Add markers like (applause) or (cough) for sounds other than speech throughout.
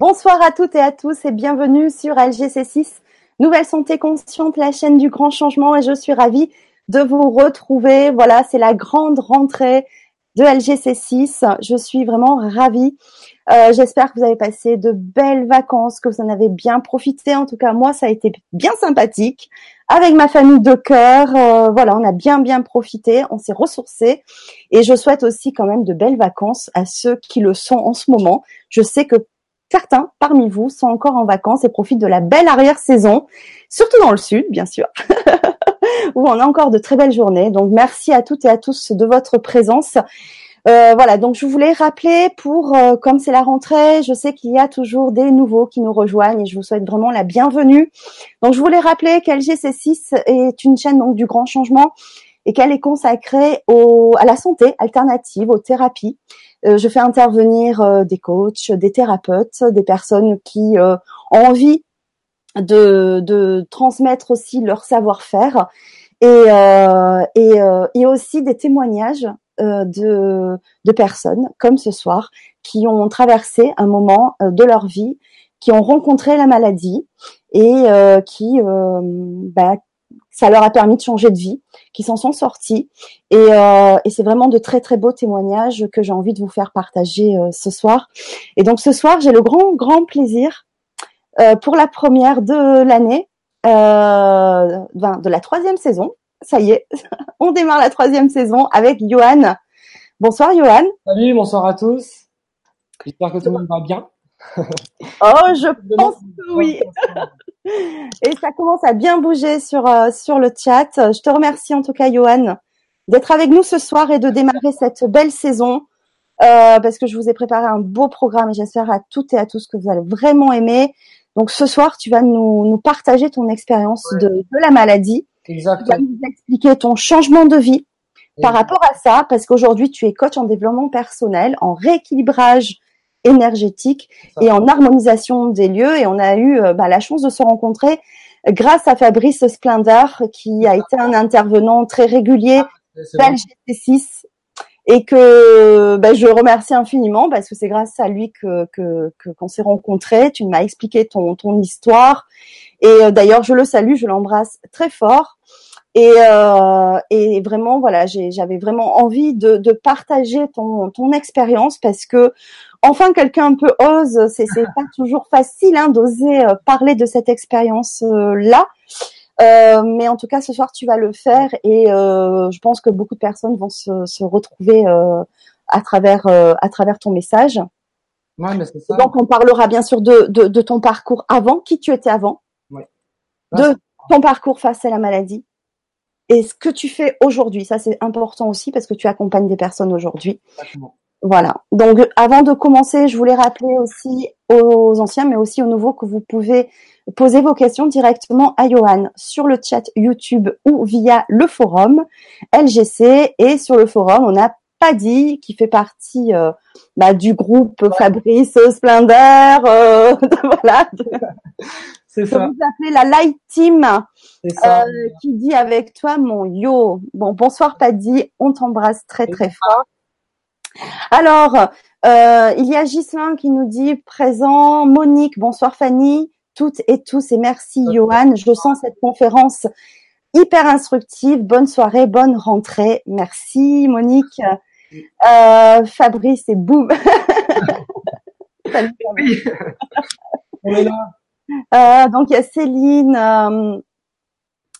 Bonsoir à toutes et à tous et bienvenue sur LGC6, Nouvelle Santé Consciente, la chaîne du grand changement et je suis ravie de vous retrouver. Voilà, c'est la grande rentrée de LGC6. Je suis vraiment ravie. Euh, J'espère que vous avez passé de belles vacances, que vous en avez bien profité. En tout cas, moi, ça a été bien sympathique. Avec ma famille de cœur, euh, voilà, on a bien bien profité, on s'est ressourcé. Et je souhaite aussi quand même de belles vacances à ceux qui le sont en ce moment. Je sais que certains parmi vous sont encore en vacances et profitent de la belle arrière-saison, surtout dans le sud, bien sûr, (laughs) où on a encore de très belles journées. Donc merci à toutes et à tous de votre présence. Euh, voilà, donc je voulais rappeler pour, euh, comme c'est la rentrée, je sais qu'il y a toujours des nouveaux qui nous rejoignent et je vous souhaite vraiment la bienvenue. Donc je voulais rappeler qu'LGC6 est une chaîne donc du grand changement et qu'elle est consacrée au, à la santé alternative, aux thérapies. Euh, je fais intervenir euh, des coachs, des thérapeutes, des personnes qui euh, ont envie de, de, transmettre aussi leur savoir-faire et, et, et, aussi des témoignages de, de, personnes comme ce soir qui ont traversé un moment de leur vie, qui ont rencontré la maladie et qui bah, ça leur a permis de changer de vie, qui s'en sont sortis. Et, euh, et c'est vraiment de très très beaux témoignages que j'ai envie de vous faire partager euh, ce soir. Et donc ce soir, j'ai le grand grand plaisir euh, pour la première de l'année, euh, de la troisième saison. Ça y est, (laughs) on démarre la troisième saison avec Johan. Bonsoir Johan. Salut, bonsoir à tous. J'espère que tout le monde va bien. oh, je pense que oui. Et ça commence à bien bouger sur, euh, sur le chat. Je te remercie en tout cas, Johan, d'être avec nous ce soir et de démarrer cette belle saison. Euh, parce que je vous ai préparé un beau programme et j'espère à toutes et à tous que vous allez vraiment aimer. Donc ce soir, tu vas nous, nous partager ton expérience de, de, la maladie. Exactement. Tu vas nous expliquer ton changement de vie par rapport à ça, parce qu'aujourd'hui, tu es coach en développement personnel, en rééquilibrage énergétique et en harmonisation des lieux. Et on a eu euh, bah, la chance de se rencontrer grâce à Fabrice Splendeur, qui a été un intervenant très régulier ah, GT6 et que bah, je remercie infiniment parce que c'est grâce à lui que qu'on que, s'est rencontrés. Tu m'as expliqué ton ton histoire et euh, d'ailleurs je le salue, je l'embrasse très fort. Et, euh, et vraiment voilà, j'avais vraiment envie de, de partager ton ton expérience parce que enfin quelqu'un un peu ose. C'est pas toujours facile hein, d'oser euh, parler de cette expérience euh, là. Euh, mais en tout cas, ce soir, tu vas le faire et euh, je pense que beaucoup de personnes vont se, se retrouver euh, à travers à travers ton message. Ouais, mais ça. Donc, on parlera bien sûr de, de, de, ton parcours avant, qui tu étais avant, ouais. de ton parcours face à la maladie et ce que tu fais aujourd'hui. Ça, c'est important aussi parce que tu accompagnes des personnes aujourd'hui. Voilà. Donc, avant de commencer, je voulais rappeler aussi aux anciens, mais aussi aux nouveaux, que vous pouvez poser vos questions directement à Johan sur le chat YouTube ou via le forum LGC. Et sur le forum, on a Paddy qui fait partie euh, bah, du groupe Fabrice Splendeur. Euh, (laughs) voilà. (laughs) C'est ça. Vous appelez la Light Team euh, qui dit avec toi mon yo. Bon, bonsoir Paddy, on t'embrasse très très fort. Alors, euh, il y a Ghislain qui nous dit présent, Monique, bonsoir Fanny, toutes et tous et merci Johan. Je sens cette conférence hyper instructive. Bonne soirée, bonne rentrée. Merci Monique. Euh, Fabrice et boum. (laughs) Salut, oui. On est là. Euh, donc il y a Céline,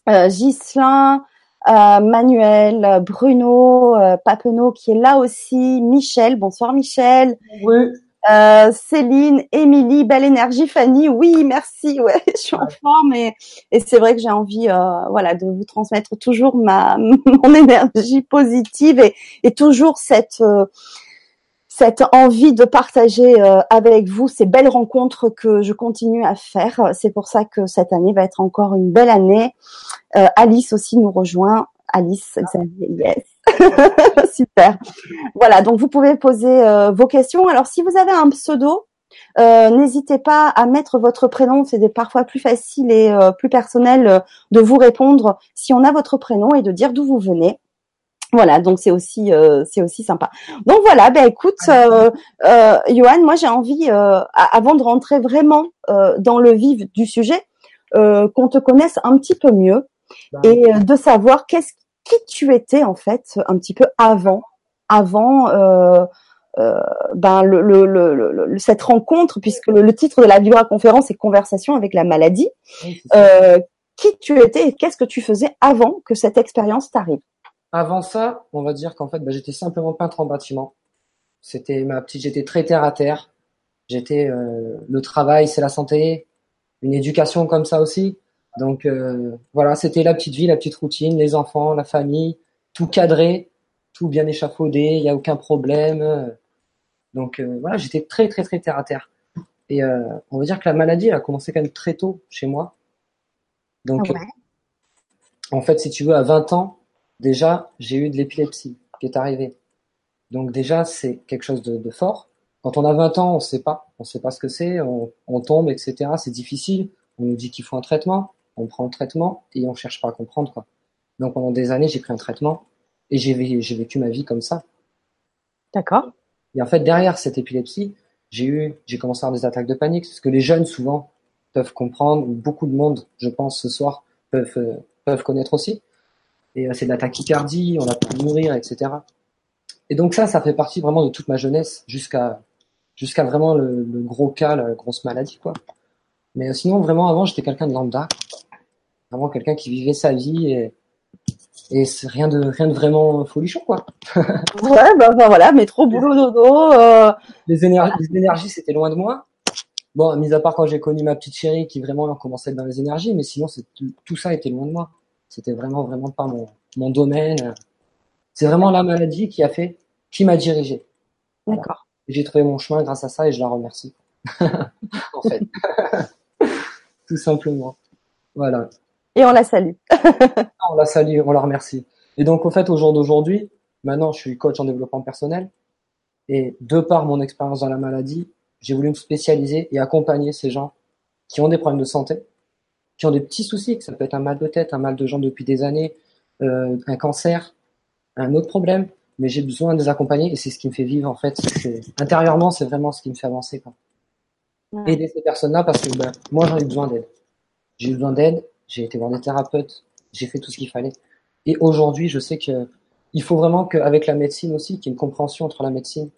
euh, Ghislain, Manuel, Bruno, Papeneau qui est là aussi, Michel, bonsoir Michel. Oui. Euh, Céline, Émilie, belle énergie, Fanny, oui, merci, ouais, (laughs) je suis en forme et, et c'est vrai que j'ai envie, euh, voilà, de vous transmettre toujours ma (laughs) mon énergie positive et, et toujours cette euh, cette envie de partager euh, avec vous ces belles rencontres que je continue à faire. C'est pour ça que cette année va être encore une belle année. Euh, Alice aussi nous rejoint. Alice, yes. (laughs) Super. Voilà, donc vous pouvez poser euh, vos questions. Alors si vous avez un pseudo, n'hésitez pas à mettre votre prénom. C'est parfois plus facile et plus personnel de vous répondre si on a votre prénom et de dire d'où vous venez. Voilà, donc c'est aussi euh, c'est aussi sympa. Donc voilà, ben écoute, euh, euh, Johan, moi j'ai envie, euh, avant de rentrer vraiment euh, dans le vif du sujet, euh, qu'on te connaisse un petit peu mieux et euh, de savoir qu'est-ce qui tu étais en fait un petit peu avant, avant euh, euh, ben le, le, le, le- cette rencontre, puisque le, titre de la Vibra conférence est Conversation avec la maladie. oui. Euh, qui tu étais et qu'est-ce que tu faisais avant que cette expérience t'arrive? Avant ça, on va dire qu'en fait, bah, j'étais simplement peintre en bâtiment. C'était ma petite, j'étais très terre à terre. J'étais euh, le travail, c'est la santé, une éducation comme ça aussi. Donc euh, voilà, c'était la petite vie, la petite routine, les enfants, la famille, tout cadré, tout bien échafaudé, il n'y a aucun problème. Donc euh, voilà, j'étais très très très terre à terre. Et euh, on va dire que la maladie, elle a commencé quand même très tôt chez moi. Donc en fait, si tu veux, à 20 ans, déjà, j'ai eu de l'épilepsie qui est arrivée. Donc déjà, c'est quelque chose de, de fort. Quand on a 20 ans, on sait pas, on sait pas ce que c'est, on, on tombe, etc. C'est difficile. On nous dit qu'il faut un traitement, on prend le traitement et on cherche pas à comprendre quoi. Donc pendant des années, j'ai pris un traitement et j'ai vé- j'ai vécu ma vie comme ça. D'accord. Et en fait, derrière cette épilepsie, j'ai eu, j'ai commencé à avoir des attaques de panique, ce que les jeunes souvent peuvent comprendre, ou beaucoup de monde, je pense, ce soir peuvent euh, peuvent connaître aussi. Et euh, c'est de la tachycardie, on a peur de mourir, etc. Et donc ça, ça fait partie vraiment de toute ma jeunesse, jusqu'à jusqu'à vraiment le, le gros cas, la grosse maladie, quoi. Mais euh, sinon, vraiment, avant, j'étais quelqu'un de lambda, vraiment quelqu'un qui vivait sa vie et et c'est rien de rien de vraiment folichon, quoi. (laughs) Ouais, bah, bah, voilà, métro, boulot, dodo. Euh, les énergies, les énergies c'était loin de moi. Bon, mis à part quand j'ai connu ma petite chérie qui vraiment commençait à être dans les énergies, mais sinon c'est tout, ça était loin de moi. C'était vraiment vraiment pas mon mon domaine. C'est vraiment la maladie qui a fait, qui m'a dirigé. D'accord. J'ai trouvé mon chemin grâce à ça et je la remercie. (laughs) en fait, (laughs) tout simplement. Voilà. Et on la salue. (laughs) On la salue, on la remercie. Et donc, au fait, au jour d'aujourd'hui, maintenant, je suis coach en développement personnel. Et de par mon expérience dans la maladie, j'ai voulu me spécialiser et accompagner ces gens qui ont des problèmes de santé, qui ont des petits soucis, que ça peut être un mal de tête, un mal de jambe depuis des années, euh, un cancer, un autre problème. Mais j'ai besoin de les accompagner et c'est ce qui me fait vivre, en fait. Intérieurement, c'est vraiment ce qui me fait avancer, quoi. Ouais. Aider ces personnes-là parce que, ben, moi, j'en ai besoin d'aide. J'ai besoin d'aide, j'ai été voir des thérapeutes, j'ai fait tout ce qu'il fallait. Et aujourd'hui, je sais que il faut vraiment qu'avec la médecine aussi, qu'il y ait une compréhension entre la médecine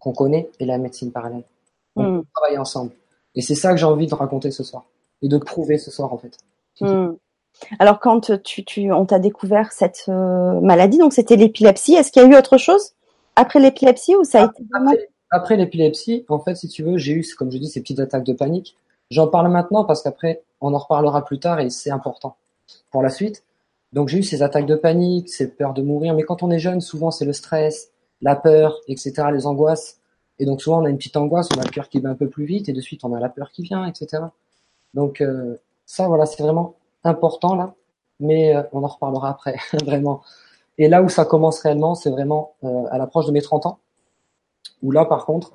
qu'on connaît et la médecine parallèle. On peut travailler ensemble. Et c'est ça que j'ai envie de raconter ce soir. Et de prouver ce soir, en fait. Hmm. Alors quand tu, tu on t'a découvert cette euh, maladie, donc c'était l'épilepsie. Est-ce qu'il y a eu autre chose après l'épilepsie ou ça a été vraiment Après, après l'épilepsie, en fait, si tu veux, j'ai eu, comme je dis, ces petites attaques de panique. J'en parle maintenant parce qu'après, on en reparlera plus tard et c'est important pour la suite. Donc j'ai eu ces attaques de panique, ces peurs de mourir. Mais quand on est jeune, souvent c'est le stress, la peur, etc., les angoisses. Et donc souvent on a une petite angoisse, on a le cœur qui bat un peu plus vite et de suite on a la peur qui vient, etc. Donc euh, ça, voilà, c'est vraiment important là. Mais euh, on en reparlera après, (laughs) vraiment. Et là où ça commence réellement, c'est vraiment euh, à l'approche de mes 30 ans. Où là, par contre,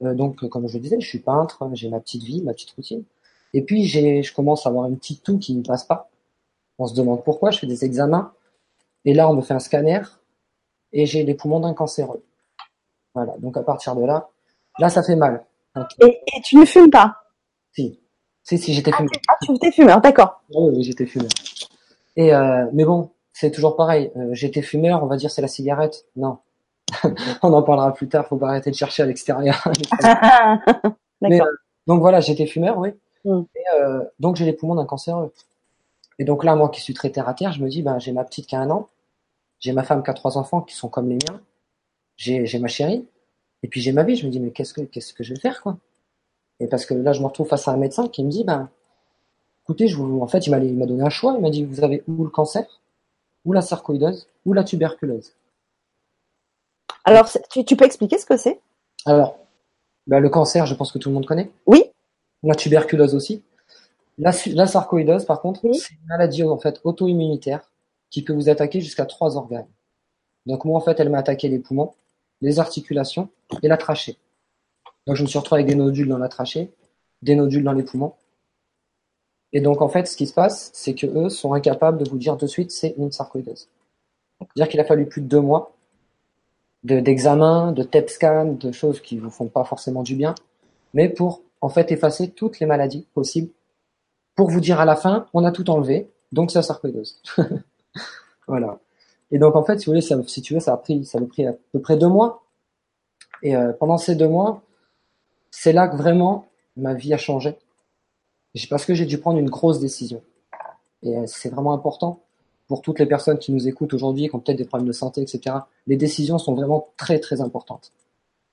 donc euh, comme je le disais, je suis peintre, j'ai ma petite vie, ma petite routine. Et puis j'ai, je commence à avoir une petite toux qui ne passe pas. On se demande pourquoi, je fais des examens. Et là, on me fait un scanner et j'ai les poumons d'un cancéreux. Voilà, donc à partir de là, là, ça fait mal. Et, et tu ne fumes pas? Si, si, si, j'étais fumeur. Ah, tu étais fumeur, d'accord. Oui, oui, j'étais fumeur. Et euh, mais bon, c'est toujours pareil. Euh, j'étais fumeur, on va dire c'est la cigarette. Non, (laughs) on en parlera plus tard. Faut pas arrêter de chercher à l'extérieur. (laughs) Euh, donc voilà, j'étais fumeur, oui. Mm. Et euh, donc j'ai les poumons d'un cancéreux. Et donc là, moi qui suis très terre à terre, je me dis, ben j'ai ma petite qui a un an, j'ai ma femme qui a trois enfants qui sont comme les miens, j'ai ma chérie, et puis j'ai ma vie. Je me dis, mais qu'est-ce que qu'est-ce que je vais faire, quoi? Et parce que là, je me retrouve face à un médecin qui me dit, ben écoutez, je vous, en fait, il m'a il m'a donné un choix. Il m'a dit, vous avez ou le cancer, ou la sarcoïdose, ou la tuberculose. Alors tu, tu peux expliquer ce que c'est? Alors, ben, le cancer, je pense que tout le monde connaît. Oui. La tuberculose aussi. La, sarcoïdose, par contre, Oui. c'est une maladie en fait auto-immunitaire qui peut vous attaquer jusqu'à trois organes. Donc moi, en fait, elle m'a attaqué les poumons, les articulations et la trachée. Donc je me suis retrouvé avec des nodules dans la trachée, des nodules dans les poumons. Et donc en fait, ce qui se passe, c'est que eux sont incapables de vous dire de suite c'est une sarcoïdose. C'est-à-dire qu'il a fallu plus de deux mois d'examen, de, de TEP scan, de choses qui vous font pas forcément du bien, mais pour en fait effacer toutes les maladies possibles, pour vous dire à la fin, on a tout enlevé, donc c'est la sarcoïdose. (laughs) voilà. Et donc en fait, si vous voulez, ça, si tu veux, ça a pris, ça a pris à peu près deux mois. Et euh, pendant ces deux mois, c'est là que vraiment ma vie a changé. Parce que j'ai dû prendre une grosse décision. Et euh, c'est vraiment important pour toutes les personnes qui nous écoutent aujourd'hui, qui ont peut-être des problèmes de santé, etc. Les décisions sont vraiment très très importantes.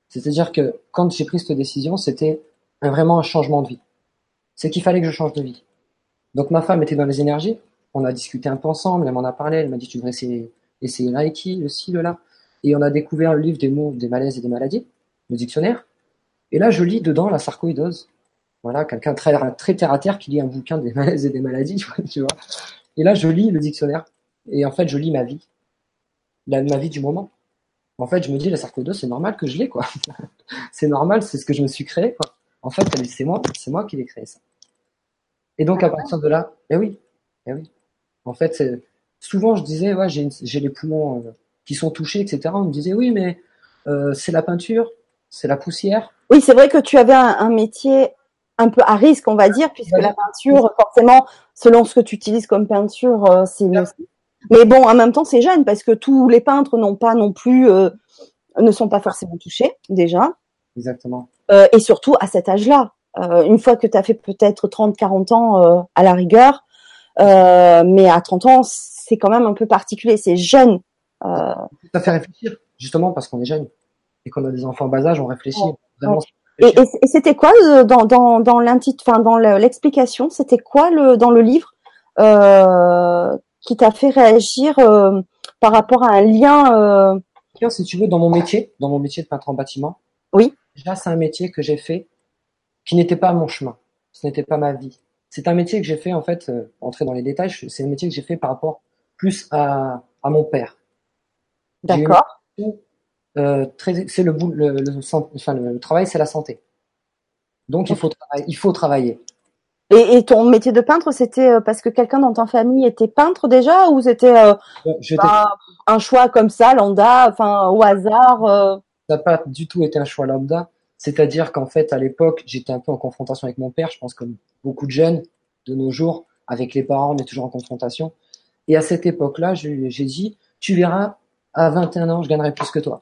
C'est-à-dire que quand j'ai pris cette décision, c'était vraiment un changement de vie. C'est qu'il fallait que je change de vie. Donc ma femme était dans les énergies, on a discuté un peu ensemble, elle m'en a parlé, elle m'a dit tu devrais essayer, essayer Reiki, le ci, le là. Et on a découvert le livre des mots, des malaises et des maladies, le dictionnaire. Et là, je lis dedans la sarcoïdose. Voilà, quelqu'un très, très terre à terre qui lit un bouquin des (laughs) malaises et des maladies, (laughs) tu vois. Et là, je lis le dictionnaire. Et en fait, je lis ma vie. La, ma vie du moment. En fait, je me dis, la sarcoïdose, c'est normal que je l'ai, quoi. (laughs) c'est normal, c'est ce que je me suis créé, quoi. En fait, c'est moi, c'est moi qui l'ai créé, ça. Et donc, à partir de là, eh oui, eh oui. En fait, souvent, je disais, ouais, j'ai les poumons euh, qui sont touchés, etc. On me disait, oui, mais euh, c'est la peinture, c'est la poussière. Oui, c'est vrai que tu avais un, un métier un peu à risque, on va dire, puisque la peinture, forcément, selon ce que tu utilises comme peinture, euh, c'est Mais bon, en même temps, c'est jeune parce que tous les peintres n'ont pas non plus, euh, ne sont pas forcément touchés déjà. Exactement. Euh, et surtout à cet âge-là, une fois que tu as fait peut-être 30, 40 ans à la rigueur, mais à 30 ans, c'est quand même un peu particulier, c'est jeune. Ça fait réfléchir, justement parce qu'on est jeune et qu'on a des enfants en bas âge, on réfléchit. Vraiment, et, et, c'était quoi dans dans dans enfin dans l'explication, c'était quoi le dans le livre euh, qui t'a fait réagir euh, par rapport à un lien euh... Si tu veux, dans mon métier, dans mon métier de peintre en bâtiment. Oui. Déjà, c'est un métier que j'ai fait qui n'était pas mon chemin, ce n'était pas ma vie. C'est un métier que j'ai fait en fait, euh, entrer dans les détails, c'est un métier que j'ai fait par rapport plus à à mon père. D'accord. Euh, c'est le, le, le, enfin, le, travail, c'est la santé. Donc il faut, il faut travailler. Et, et, ton métier de peintre, c'était euh, parce que quelqu'un dans ta famille était peintre déjà, ou c'était euh, un choix comme ça, lambda, enfin au hasard euh... Ça n'a pas du tout été un choix lambda. C'est-à-dire qu'en fait, à l'époque, j'étais un peu en confrontation avec mon père. Je pense comme beaucoup de jeunes de nos jours, avec les parents, on est toujours en confrontation. Et à cette époque-là, j'ai dit, tu verras, à 21 ans, je gagnerai plus que toi.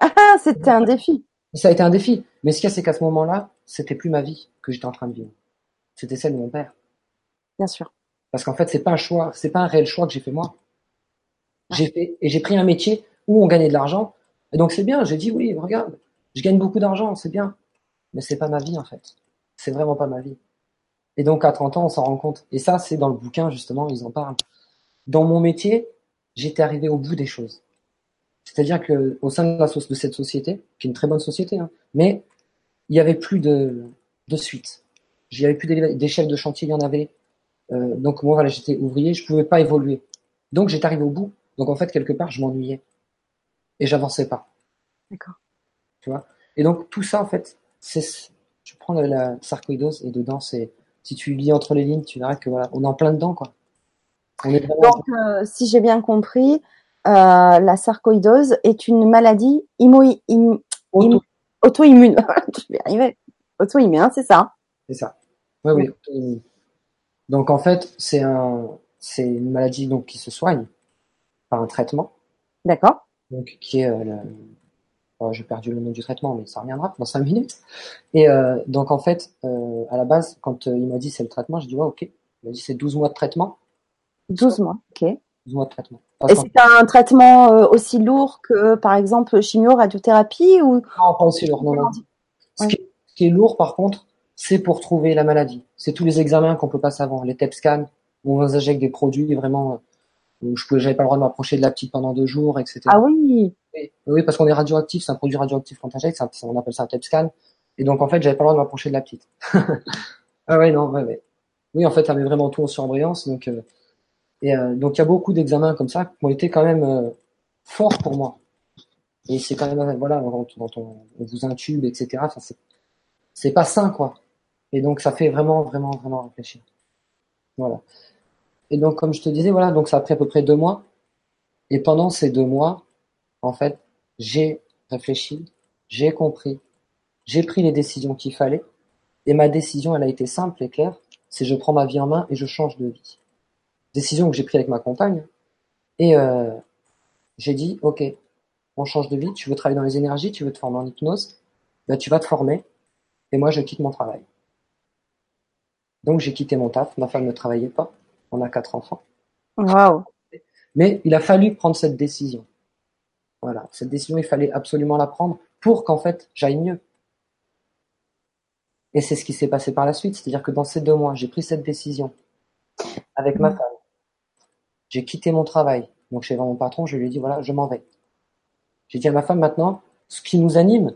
Ah, c'était un défi. Ça a été un défi. Mais ce qu'il y a, c'est qu'à ce moment-là, c'était plus ma vie que j'étais en train de vivre. C'était celle de mon père. Bien sûr. Parce qu'en fait, c'est pas un choix, c'est pas un réel choix que j'ai fait moi. J'ai fait, et j'ai pris un métier où on gagnait de l'argent. Et donc c'est bien, j'ai dit oui, regarde, je gagne beaucoup d'argent, c'est bien. Mais c'est pas ma vie, en fait. C'est vraiment pas ma vie. Et donc, à 30 ans, on s'en rend compte. Et ça, c'est dans le bouquin, justement, ils en parlent. Dans mon métier, j'étais arrivé au bout des choses. C'est-à-dire que au sein de, la, de cette société, qui est une très bonne société, hein, mais il y avait plus de, de suite. Il n'y avait plus chefs de chantier, il y en avait. Euh, donc moi, voilà, j'étais ouvrier, je pouvais pas évoluer. Donc j'étais arrivé au bout. Donc en fait, quelque part, je m'ennuyais et j'avançais pas. D'accord. Tu vois? Et donc tout ça, en fait, c'est, tu prends la, la sarcoïdose et dedans, c'est, si tu lis entre les lignes, tu verras que voilà, on est en plein dedans, quoi. On est donc, euh, si j'ai bien compris, la sarcoïdose est une maladie auto-immune. (laughs) Je vais arriver. Auto-immune, hein, c'est ça. C'est ça. Oui, oui. Donc en fait, c'est un, c'est une maladie donc qui se soigne par un traitement. D'accord. Donc qui est, euh, oh, j'ai perdu le nom du traitement, mais ça reviendra dans cinq minutes. Et euh, donc en fait, euh, à la base, quand euh, il m'a dit c'est le traitement, j'ai dit ouais, ok. Il m'a dit c'est 12 mois de traitement. 12 mois, ok. 12 mois de traitement. Et c'est un traitement euh, aussi lourd que, par exemple, chimio, radiothérapie ou Non, pas aussi lourd. Non, non. Ce, qui est, ce, qui est, lourd, par contre, c'est pour trouver la maladie. C'est tous les examens qu'on peut passer avant, les TEP scans, où on nous injecte des produits vraiment où je pouvais, j'avais pas le droit de m'approcher de la petite pendant deux jours, etc. Ah oui. Oui, oui parce qu'on est radioactif, c'est un produit radioactif qu'on t'injecte, on appelle ça un TEP scan. Et donc en fait, j'avais pas le droit de m'approcher de la petite. (laughs) ah ouais, non, ouais, ouais. Oui, en fait, ça avait vraiment tout en surbrillance, donc. Euh, et euh, donc il y a beaucoup d'examens comme ça qui ont été quand même euh, forts pour moi. Et c'est quand même voilà quand, on, vous intube etc. C'est c'est pas sain quoi. Et donc ça fait vraiment vraiment vraiment réfléchir. Voilà. Et donc comme je te disais voilà donc ça a pris à peu près deux mois. Et pendant ces deux mois, en fait, j'ai réfléchi, j'ai compris, j'ai pris les décisions qu'il fallait. Et ma décision, elle a été simple et claire. C'est je prends ma vie en main et je change de vie. Décision que j'ai prise avec ma compagne. Et euh, j'ai dit, ok, on change de vie. Tu veux travailler dans les énergies, tu veux te former en hypnose, ben, tu vas te former. Et moi, je quitte mon travail. Donc j'ai quitté mon taf. Ma femme ne travaillait pas. On a quatre enfants. Waouh. Mais il a fallu prendre cette décision. Voilà, cette décision, il fallait absolument la prendre pour qu'en fait j'aille mieux. Et c'est ce qui s'est passé par la suite, c'est-à-dire que dans ces deux mois, j'ai pris cette décision avec ma femme. J'ai quitté mon travail. Donc chez mon patron, je lui ai dit voilà, je m'en vais. J'ai dit à ma femme maintenant, ce qui nous anime,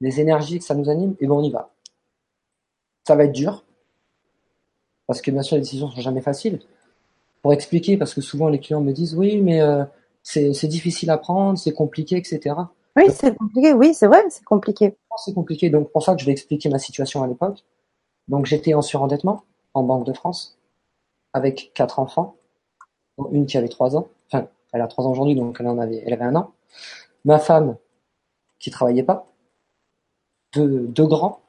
les énergies que ça nous anime, et ben on y va. Ça va être dur, parce que bien sûr les décisions sont jamais faciles. Pour expliquer, parce que souvent les clients me disent oui, mais euh, c'est difficile à prendre, c'est compliqué, etc. Oui, c'est compliqué. Oui, c'est vrai, c'est compliqué. C'est compliqué. Donc pour ça que je vais expliquer ma situation à l'époque. Donc j'étais en surendettement en Banque de France avec quatre enfants, une qui avait trois ans. Enfin, elle a trois ans aujourd'hui, donc elle en avait, elle avait un an. Ma femme qui travaillait pas, deux, deux grands,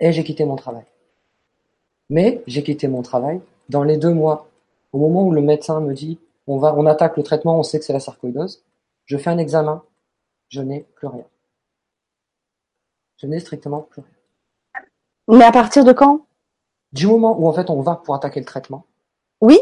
et j'ai quitté mon travail. Mais j'ai quitté mon travail dans les deux mois, au moment où le médecin me dit on va, on attaque le traitement, on sait que c'est la sarcoïdose. Je fais un examen, je n'ai plus rien. Je n'ai strictement plus rien. Mais à partir de quand? Du moment où en fait on va pour attaquer le traitement. Oui,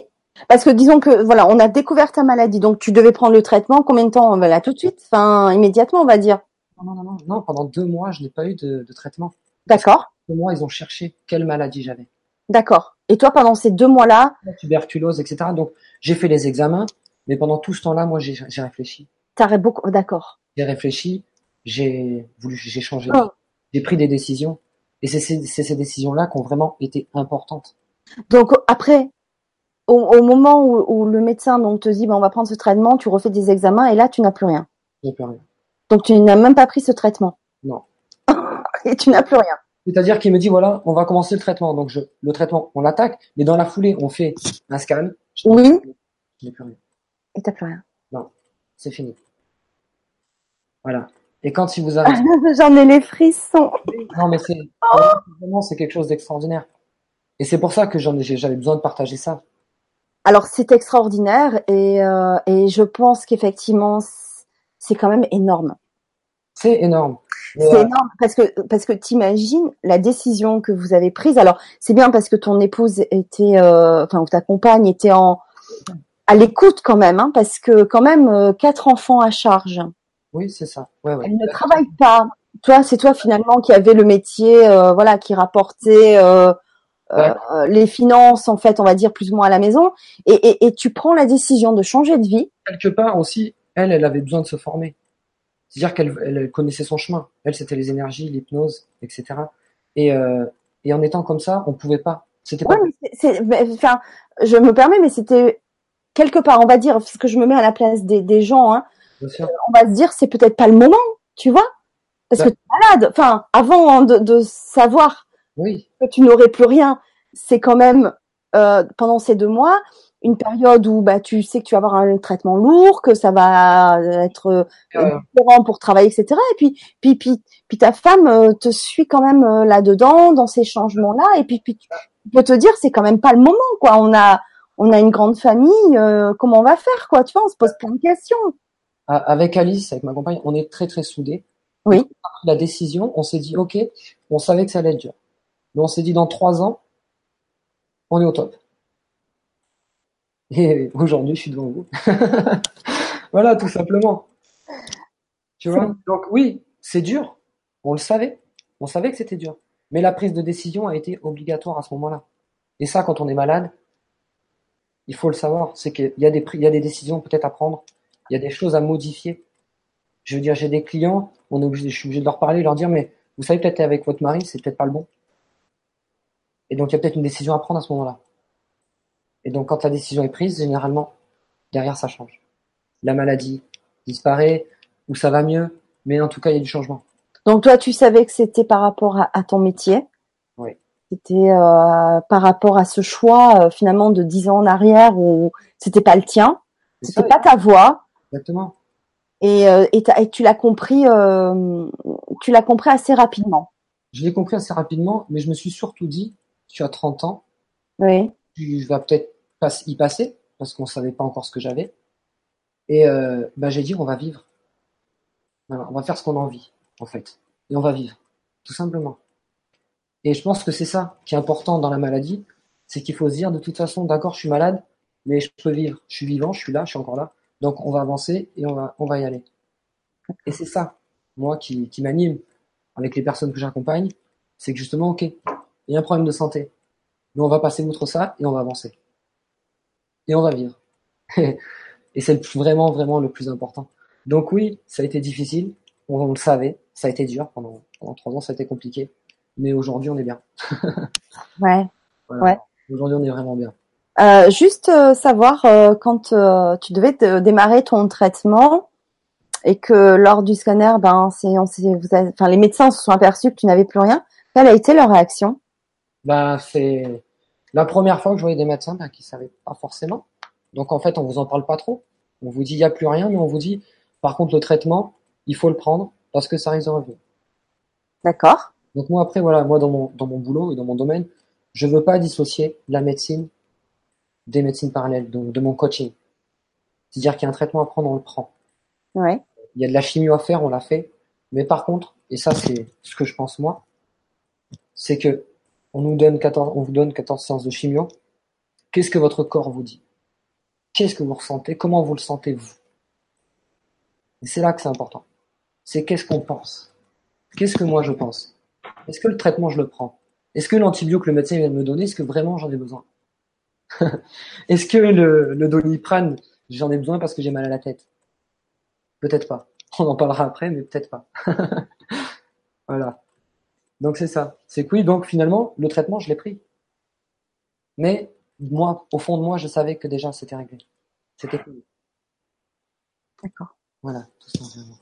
parce que disons que voilà, on a découvert ta maladie, donc tu devais prendre le traitement. Combien de temps Là tout de suite, enfin immédiatement, on va dire. Non, non, non, non. Pendant deux mois, je n'ai pas eu de, de traitement. D'accord. Deux mois, ils ont cherché quelle maladie j'avais. D'accord. Et toi, pendant ces deux mois-là? La tuberculose, etc. Donc, j'ai fait les examens, mais pendant tout ce temps-là, moi, j'ai réfléchi. T'aurais beaucoup, d'accord. J'ai réfléchi, j'ai voulu, j'ai changé, oh. j'ai pris des décisions, et c'est ces, ces décisions-là qui ont vraiment été importantes. Donc après, au, au moment où, où, le médecin donc te dit, ben, on va prendre ce traitement, tu refais des examens, et là, tu n'as plus rien. J'ai plus rien. Donc tu n'as même pas pris ce traitement. Non. (laughs) et tu n'as plus rien. C'est-à-dire qu'il me dit voilà, on va commencer le traitement. Donc je, le traitement, on l'attaque, mais dans la foulée, on fait un scan. Oui. Je n'ai plus rien. Et t'as plus rien. Non, c'est fini. Voilà. Et quand si vous avez... (laughs) J'en ai les frissons. Non, mais c'est oh vraiment c'est quelque chose d'extraordinaire. Et c'est pour ça que j'en j'avais besoin de partager ça. Alors c'est extraordinaire et, euh, et je pense qu'effectivement c'est quand même énorme. C'est énorme. C'est énorme parce que parce que t'imagines la décision que vous avez prise. Alors c'est bien parce que ton épouse était, euh, enfin ou ta compagne était en à l'écoute quand même, hein, parce que quand même euh, quatre enfants à charge. Oui, c'est ça. Ouais, ouais. Elle ne travaille pas. Toi, c'est toi finalement qui avait le métier, euh, voilà, qui rapportait euh, ouais. les finances en fait, on va dire plus ou moins à la maison, et, et, et tu prends la décision de changer de vie. Quelque part aussi, elle, elle avait besoin de se former. C'est-à-dire qu'elle elle connaissait son chemin. Elle, c'était les énergies, l'hypnose, etc. Et, euh, et en étant comme ça, on pouvait pas. C'était ouais, pas. Mais enfin, je me permets, mais c'était quelque part, on va dire, parce que je me mets à la place des, des gens. Hein, sûr. on va se dire, c'est peut-être pas le moment, tu vois, parce que tu es malade. Enfin, avant hein, de, de savoir Oui, que tu n'aurais plus rien, c'est quand même euh, pendant ces deux mois une période où bah tu sais que tu vas avoir un traitement lourd, que ça va être euh, Euh. différent pour travailler, etc. Et puis puis puis puis ta femme euh, te suit quand même euh, là dedans dans ces changements là. Et puis puis tu peux te dire c'est quand même pas le moment quoi. On a on a une grande famille, euh, comment on va faire quoi? Tu vois, on se pose plein de questions. Avec Alice, avec ma compagne, on est très très soudés. Oui. On a pris La décision, on s'est dit ok, on savait que ça allait être dur, mais on s'est dit dans trois ans, on est au top. Et aujourd'hui, je suis devant vous. (laughs) voilà, tout simplement. Tu vois? Donc oui, c'est dur. On le savait. On savait que c'était dur. Mais la prise de décision a été obligatoire à ce moment-là. Et ça, quand on est malade, il faut le savoir. C'est qu'il y a des il y a des décisions peut-être à prendre. Il y a des choses à modifier. Je veux dire, j'ai des clients, on est obligé, je suis obligé de leur parler, leur dire, mais vous savez peut-être avec votre mari, c'est peut-être pas le bon. Et donc il y a peut-être une décision à prendre à ce moment-là. Et donc quand la décision est prise, généralement, derrière ça change. La maladie disparaît, ou ça va mieux, mais en tout cas il y a du changement. Donc toi, tu savais que c'était par rapport à, à ton métier. Oui. C'était euh, par rapport à ce choix euh, finalement de dix ans en arrière où c'était pas le tien. C'était pas ta voix. Exactement. Et, euh, et, et, tu l'as compris, tu l'as compris assez rapidement. Je l'ai compris assez rapidement, mais je me suis surtout dit, tu as 30 ans, oui. tu vas peut-être y passer parce qu'on savait pas encore ce que j'avais. Et euh, bah, j'ai dit, on va vivre. Voilà, on va faire ce qu'on a envie, en fait, et on va vivre, tout simplement. Et je pense que c'est ça qui est important dans la maladie, c'est qu'il faut se dire de toute façon, d'accord, je suis malade, mais je peux vivre. Je suis vivant, je suis là, je suis encore là. Donc on va avancer et on va, on va y aller. Et c'est ça, moi, qui, qui m'anime avec les personnes que j'accompagne, c'est que justement, ok, il y a un problème de santé, mais on va passer outre ça et on va avancer. Et on va vivre. (laughs) et c'est vraiment, vraiment le plus important. Donc oui, ça a été difficile, on, le savait, ça a été dur pendant, pendant trois ans, ça a été compliqué, mais aujourd'hui on est bien. (laughs) ouais. Voilà. ouais. Aujourd'hui on est vraiment bien. Euh, juste euh, savoir euh, quand euh, tu devais démarrer ton traitement et que lors du scanner, ben, c'est, on vous avez, enfin, les médecins se sont aperçus que tu n'avais plus rien. Quelle a été leur réaction? Ben, c'est la première fois que je voyais des médecins ben, qui savaient pas forcément. Donc en fait, on vous en parle pas trop. On vous dit il y a plus rien, mais on vous dit par contre le traitement, il faut le prendre parce que ça risque de revenir. D'accord. Donc moi après voilà, moi dans mon dans mon boulot et dans mon domaine, je veux pas dissocier la médecine des médecines parallèles, donc de mon coaching. C'est-à-dire qu'il y a un traitement à prendre, on le prend. Ouais. Il y a de la chimio à faire, on l'a fait. Mais par contre, et ça c'est ce que je pense moi, c'est que on nous donne 14, on vous donne 14 séances de chimio. Qu'est-ce que votre corps vous dit? Qu'est-ce que vous ressentez? Comment vous le sentez vous? C'est là que c'est important. C'est qu'est-ce qu'on pense? Qu'est-ce que moi je pense? Est-ce que le traitement je le prends? Est-ce que l'antibio que le médecin vient de me donner, est-ce que vraiment j'en ai besoin? (laughs) Est-ce que le, le doliprane, j'en ai besoin parce que j'ai mal à la tête? Peut-être pas. On en parlera après, mais peut-être pas. (laughs) voilà. Donc c'est ça. C'est que oui, donc finalement, le traitement, je l'ai pris. Mais moi, au fond de moi, je savais que déjà c'était réglé. C'était cool. D'accord. Voilà, tout simplement.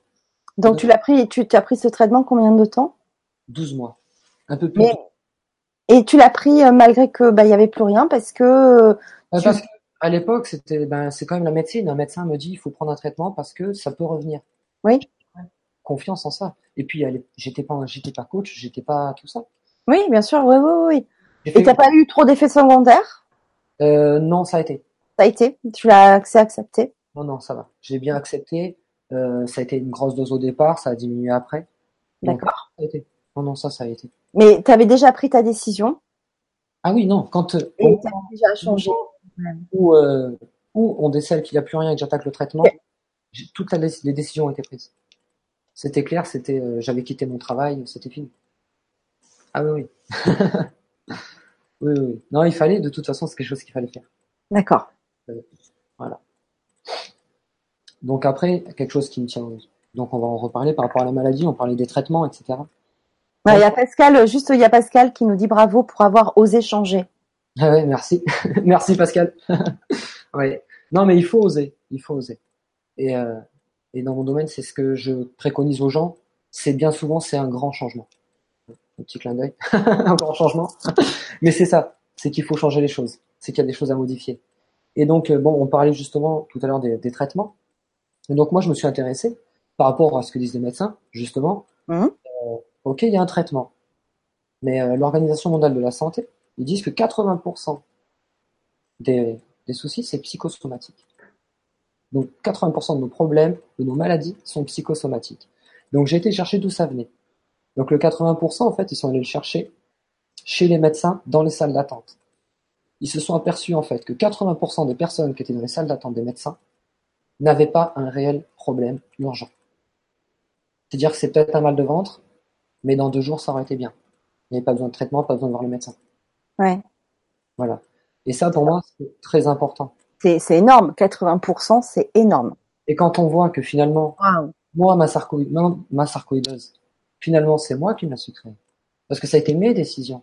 Donc, tu l'as pris, tu as pris ce traitement combien de temps? 12 mois. Un peu plus. Mais, et tu l'as pris euh, malgré que bah il y avait plus rien parce que euh, parce que à l'époque c'était ben c'est quand même la médecine. Un médecin me dit il faut prendre un traitement parce que ça peut revenir. Oui. Confiance en ça. Et puis j'étais pas j'étais pas coach, j'étais pas tout ça. Oui, bien sûr, oui, oui, oui. Et t'as pas eu trop d'effets secondaires? Euh, Non, ça a été. Ça a été? Tu l'as accepté? Non, non, ça va. J'ai bien accepté. Euh, ça a été une grosse dose au départ, ça a diminué après. D'accord. Ça a été. Non, non, ça, ça a été. Mais tu avais déjà pris ta décision? Ah oui, non, quand euh, Et tu déjà changé. Ou où on décèle qu'il n'y a plus rien et que j'attaque le traitement, toutes les décisions ont été prises. C'était clair, c'était, euh, j'avais quitté mon travail, c'était fini. Ah oui, (laughs) oui. oui, oui. Non, il fallait, de toute façon, c'est quelque chose qu'il fallait faire. D'accord. voilà. Donc après, quelque chose qui me tient. Donc on va en reparler par rapport à la maladie, on parlait des traitements, etc. Il y a Pascal, juste il y a Pascal qui nous dit bravo pour avoir osé changer. Ah ouais, merci, (laughs) merci Pascal. (laughs) ouais. Non mais il faut oser, il faut oser. Et, euh, et dans mon domaine, c'est ce que je préconise aux gens. C'est bien souvent c'est un grand changement. Un petit clin d'œil, (laughs) un grand changement. (laughs) mais c'est ça, c'est qu'il faut changer les choses, c'est qu'il y a des choses à modifier. Et donc bon, on parlait justement tout à l'heure des, des, traitements. Et donc moi je me suis intéressé par rapport à ce que disent les médecins, justement. Mmh. Euh, ok, il y a un traitement. Mais euh, l'Organisation mondiale de la santé, ils disent que 80% des, des soucis, c'est psychosomatique. Donc 80% de nos problèmes, de nos maladies sont psychosomatiques. Donc j'ai été chercher d'où ça venait. Donc le 80%, en fait, ils sont allés le chercher chez les médecins dans les salles d'attente. Ils se sont aperçus en fait que 80% des personnes qui étaient dans les salles d'attente des médecins n'avaient pas un réel problème urgent. C'est-à-dire que c'est peut-être un mal de ventre, mais dans deux jours, ça aurait été bien. Il n'y avait pas besoin de traitement, pas besoin de voir le médecin. Ouais. Voilà. Et ça, pour moi, c'est très important. C'est, c'est énorme. 80%, c'est énorme. Et quand on voit que finalement, wow. moi, ma, sarcoï... non, ma sarcoïdose, finalement, c'est moi qui me l'ai créée. Parce que ça a été mes décisions.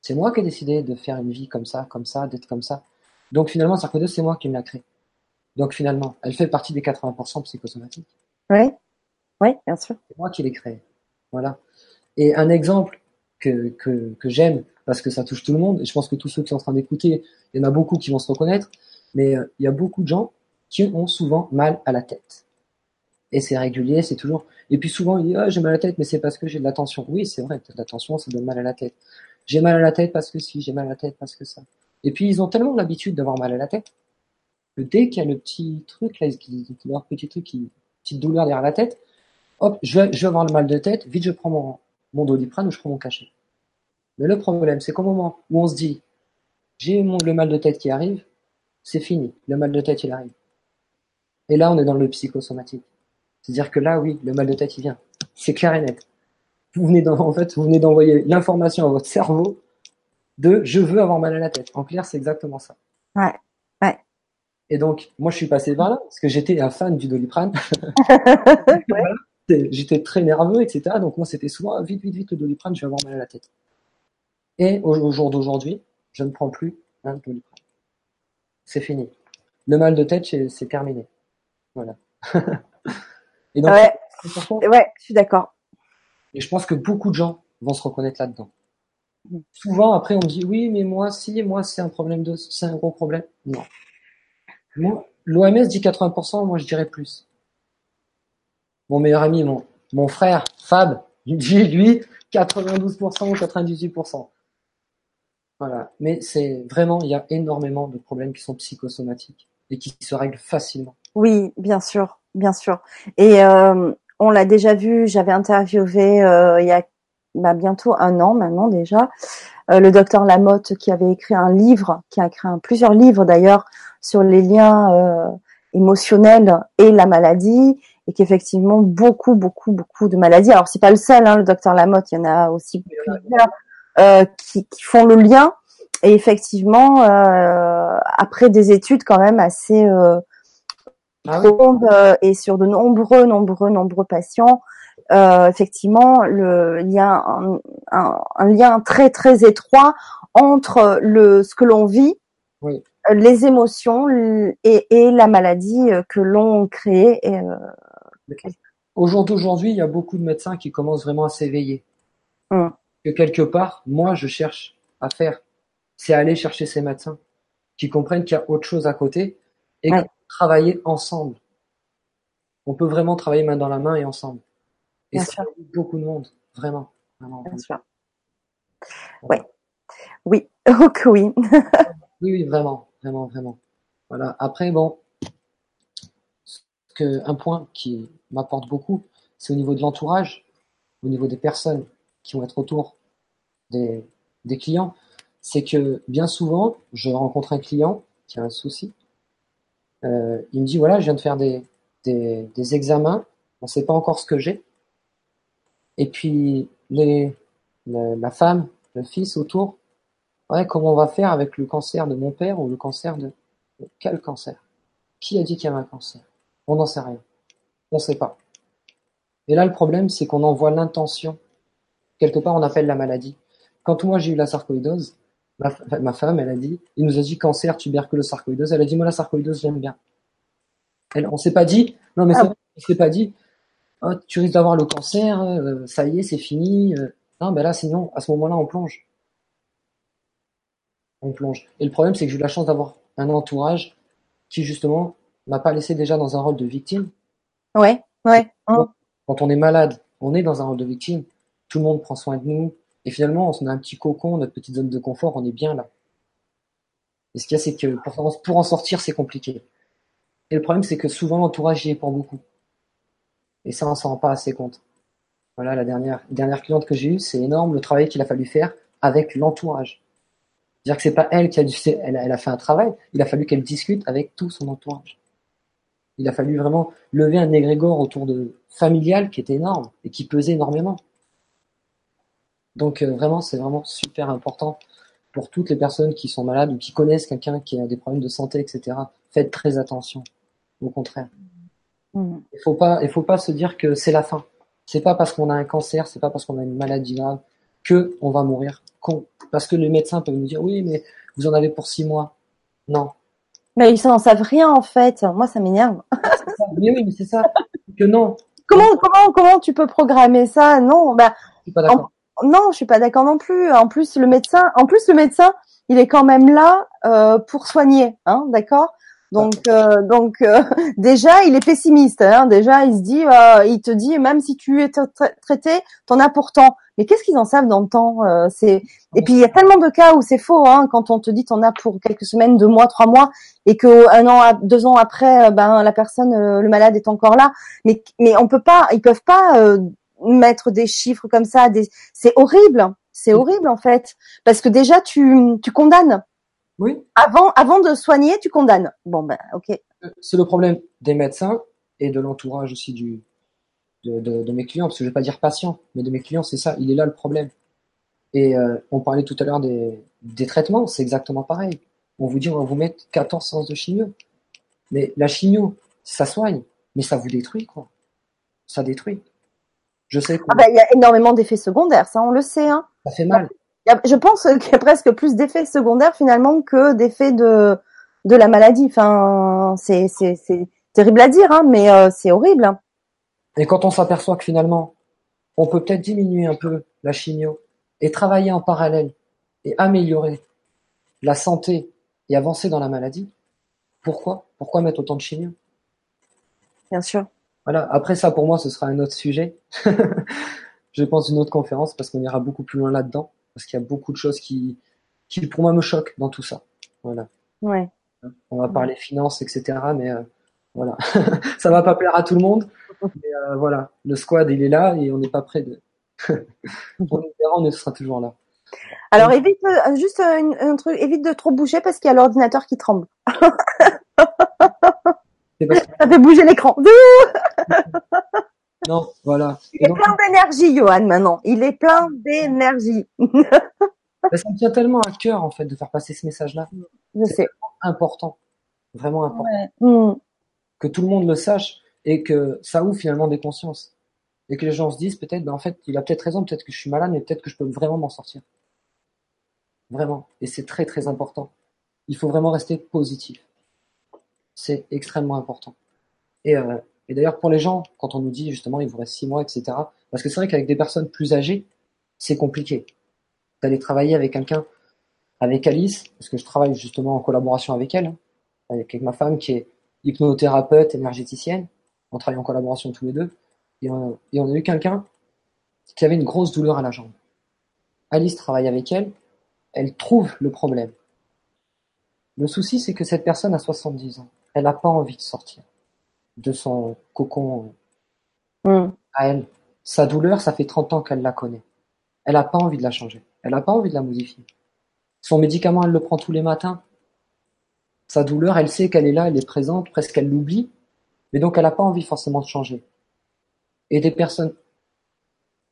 C'est moi qui ai décidé de faire une vie comme ça, comme ça, d'être comme ça. Donc finalement, sarcoïdose, c'est moi qui me l'a créée. Donc finalement, elle fait partie des 80% psychosomatiques. Oui, oui, bien sûr. C'est moi qui l'ai créée. Voilà. Et un exemple que, que, que j'aime, parce que ça touche tout le monde, et je pense que tous ceux qui sont en train d'écouter, il y en a beaucoup qui vont se reconnaître, mais euh, il y a beaucoup de gens qui ont souvent mal à la tête. Et c'est régulier, c'est toujours. Et puis souvent, il dit ah, j'ai mal à la tête, mais c'est parce que j'ai de la tension. Oui, c'est vrai, de la ça donne mal à la tête. J'ai mal à la tête parce que si, j'ai mal à la tête parce que ça. Et puis ils ont tellement l'habitude d'avoir mal à la tête que dès qu'il y a le petit truc là, leur petit truc, qui, petite douleur derrière la tête, hop, je vais, je vais avoir le mal de tête, vite je prends mon, mon doliprane ou je prends mon cachet. Mais le problème, c'est qu'au moment où on se dit j'ai le mal de tête qui arrive, c'est fini, le mal de tête il arrive. Et là, on est dans le psychosomatique. C'est-à-dire que là, oui, le mal de tête il vient. C'est clair et net. Vous venez en fait, vous venez d'envoyer l'information à votre cerveau de je veux avoir mal à la tête. En clair, c'est exactement ça. Ouais, ouais. Et donc, moi, je suis passé par là parce que j'étais un fan du Doliprane. (laughs) J'étais très nerveux, etc. Donc moi, c'était souvent vite, vite, vite le Doliprane, je vais avoir mal à la tête. Et au, jour d'aujourd'hui, je ne prends plus un Doliprane. C'est fini. Le mal de tête, c'est terminé. Voilà. (laughs) et donc, ouais. ouais, je suis d'accord. Et je pense que beaucoup de gens vont se reconnaître là-dedans. Mm. Souvent, après, on me dit, oui, mais moi, si, moi, c'est un problème de, c'est un gros problème. Non. Moi, l'OMS dit 80%, moi, je dirais plus. Mon meilleur ami, mon, mon frère, Fab, (laughs) il dit, lui, 92% ou 98%. Voilà. Mais c'est vraiment, il y a énormément de problèmes qui sont psychosomatiques et qui se règlent facilement. Oui, bien sûr, bien sûr. Et euh, on l'a déjà vu, j'avais interviewé euh, il y a bah, bientôt un an maintenant déjà, euh, le docteur Lamotte qui avait écrit un livre, qui a écrit plusieurs livres d'ailleurs sur les liens euh, émotionnels et la maladie, et qu'effectivement beaucoup, beaucoup, beaucoup de maladies. Alors c'est pas le seul, hein, le docteur Lamotte, il y en a aussi plusieurs qui, qui, font le lien. Et effectivement, après des études quand même assez ah et sur de nombreux, nombreux, nombreux patients, euh, effectivement, le, il y a un, un, un, lien très très étroit entre le ce que l'on vit, oui. les émotions et, et, la maladie que l'on crée. Et, euh, Au jour d'aujourd'hui, il y a beaucoup de médecins qui commencent vraiment à s'éveiller. Hum. Que quelque part, moi, je cherche à faire, c'est aller chercher ces médecins qui comprennent qu'il y a autre chose à côté et ouais. travailler ensemble. On peut vraiment travailler main dans la main et ensemble. Et Bien ça sûr. beaucoup de monde, vraiment. vraiment Bien sûr. Oui. (laughs) Oui, ok, (laughs) oui. oui, oui, vraiment, vraiment, vraiment. Voilà. Après, bon, que, un point qui m'apporte beaucoup, c'est au niveau de l'entourage, au niveau des personnes qui vont être autour des, clients. C'est que bien souvent, je rencontre un client qui a un souci. Euh, il me dit voilà, je viens de faire des, des, examens, on ne sait pas encore ce que j'ai. Et puis la, femme, le fils autour, ouais, comment on va faire avec le cancer de mon père ou le cancer de quel cancer? Qui a dit qu'il y avait un cancer? On n'en sait rien. On ne sait pas. Et là, le problème, c'est qu'on envoie l'intention. Quelque part, on appelle la maladie. Quand moi j'ai eu la sarcoïdose, ma, ma, femme, elle a dit, il nous a dit cancer, tuberculose, sarcoïdose. Elle a dit, moi la sarcoïdose, j'aime bien. Elle, on s'est pas dit, non mais ah. on s'est pas dit, oh, tu risques d'avoir le cancer, euh, ça y est, c'est fini. Euh. Non, ben là, sinon, à ce moment-là, on plonge. On plonge. Et le problème, c'est que j'ai eu la chance d'avoir un entourage qui, justement, m'a pas laissé déjà dans un rôle de victime. Ouais, ouais. Quand on est malade, on est dans un rôle de victime. Tout le monde prend soin de nous. Et finalement, on a un petit cocon, notre petite zone de confort, on est bien là. Et ce qu'il y a, c'est que pour, en sortir, c'est compliqué. Et le problème, c'est que souvent, l'entourage y est pour beaucoup. Et ça, on s'en rend pas assez compte. Voilà, la dernière, cliente que j'ai eue, c'est énorme le travail qu'il a fallu faire avec l'entourage. C'est-à-dire que c'est pas elle qui a dû, a fait un travail, il a fallu qu'elle discute avec tout son entourage. Il a fallu vraiment lever un égrégore autour de familial qui était énorme et qui pesait énormément. Donc euh, vraiment, c'est vraiment super important pour toutes les personnes qui sont malades ou qui connaissent quelqu'un qui a des problèmes de santé, etc. Faites très attention. Au contraire. Mmh. Il faut pas, il faut pas se dire que c'est la fin. C'est pas parce qu'on a un cancer, c'est pas parce qu'on a une maladie grave que on va mourir. Con. Parce que les médecins peuvent nous dire oui, mais vous en avez pour six mois. Non. Mais ils n'en savent rien en fait. Moi, ça m'énerve. (laughs) mais oui, mais c'est ça. Que non. Comment, comment, comment tu peux programmer ça? Non, bah. Je suis pas d'accord. Non, je suis pas d'accord non plus. En plus, le médecin, en plus le médecin, il est quand même là euh, pour soigner, hein, d'accord? Donc, euh, donc euh, (laughs) déjà, il est pessimiste. Hein. Déjà, il se dit, euh, il te dit, même si tu es traité, t'en as pourtant. Mais qu'est-ce qu'ils en savent dans le temps C'est et puis il y a tellement de cas où c'est faux. Hein, quand on te dit t'en as pour quelques semaines, deux mois, trois mois, et que un an, deux ans après, ben la personne, le malade est encore là. Mais mais on peut pas, ils peuvent pas mettre des chiffres comme ça. Des... C'est horrible. C'est horrible en fait, parce que déjà tu tu condamnes. Oui. Avant, avant de soigner, tu condamnes. Bon, ben, ok. C'est le problème des médecins et de l'entourage aussi du, de, de, de, mes clients, parce que je vais pas dire patient, mais de mes clients, c'est ça, il est là le problème. Et euh, on parlait tout à l'heure des, des traitements, c'est exactement pareil. On vous dit, on va vous mettre 14 séances de chimio. Mais la chimio, ça soigne, mais ça vous détruit, quoi. Ça détruit. Je sais Ah ben, il y a énormément d'effets secondaires, ça, on le sait, hein. Ça fait mal je pense qu'il y a presque plus d'effets secondaires finalement que d'effets de de la maladie. Enfin, c'est c'est c'est terrible à dire, hein, mais euh, c'est horrible. Hein. Et quand on s'aperçoit que finalement, on peut peut-être diminuer un peu la chimio et travailler en parallèle et améliorer la santé et avancer dans la maladie, pourquoi? Pourquoi mettre autant de chimio? Bien sûr. Voilà. Après ça, pour moi, ce sera un autre sujet. (laughs) Je pense une autre conférence parce qu'on ira beaucoup plus loin là-dedans parce qu'il y a beaucoup de choses qui, qui pour moi me choquent dans tout ça. Voilà. Ouais. On va parler finances, etc. Mais euh, voilà, (laughs) ça va pas plaire à tout le monde. Mais euh, voilà, le squad il est là et on n'est pas prêt de. (laughs) on verra, on sera toujours là. Alors évite euh, juste un, truc, évite de trop bouger parce qu'il y a l'ordinateur qui tremble. ça fait bouger l'écran. (laughs) Non, voilà. Il est plein d'énergie, Johan, maintenant. Il est plein d'énergie. (laughs) ça me tient tellement à cœur, en fait, de faire passer ce message-là. Je sais. important. Vraiment important. Mm. Que tout le monde le sache et que ça ouvre finalement des consciences. Et que les gens se disent peut-être, ben, en fait, il a peut-être raison, peut-être que je suis malade, mais peut-être que je peux vraiment m'en sortir. Vraiment. Et c'est très, très important. Il faut vraiment rester positif. C'est extrêmement important. Et euh, et d'ailleurs, pour les gens, quand on nous dit justement il vous reste six mois, etc., parce que c'est vrai qu'avec des personnes plus âgées, c'est compliqué d'aller travailler avec quelqu'un, avec Alice, parce que je travaille justement en collaboration avec elle, hein, avec, ma femme qui est hypnothérapeute, énergéticienne. On travaille en collaboration tous les deux. Et on, et on a eu quelqu'un qui avait une grosse douleur à la jambe. Alice travaille avec elle, elle trouve le problème. Le souci, c'est que cette personne a 70 ans. Elle n'a pas envie de sortir de son cocon mm. à elle. Sa douleur, ça fait 30 ans qu'elle la connaît. Elle n'a pas envie de la changer. Elle n'a pas envie de la modifier. Son médicament, elle le prend tous les matins. Sa douleur, elle sait qu'elle est là, elle est présente, presque elle l'oublie. Mais donc, elle n'a pas envie forcément de changer. Et des personnes,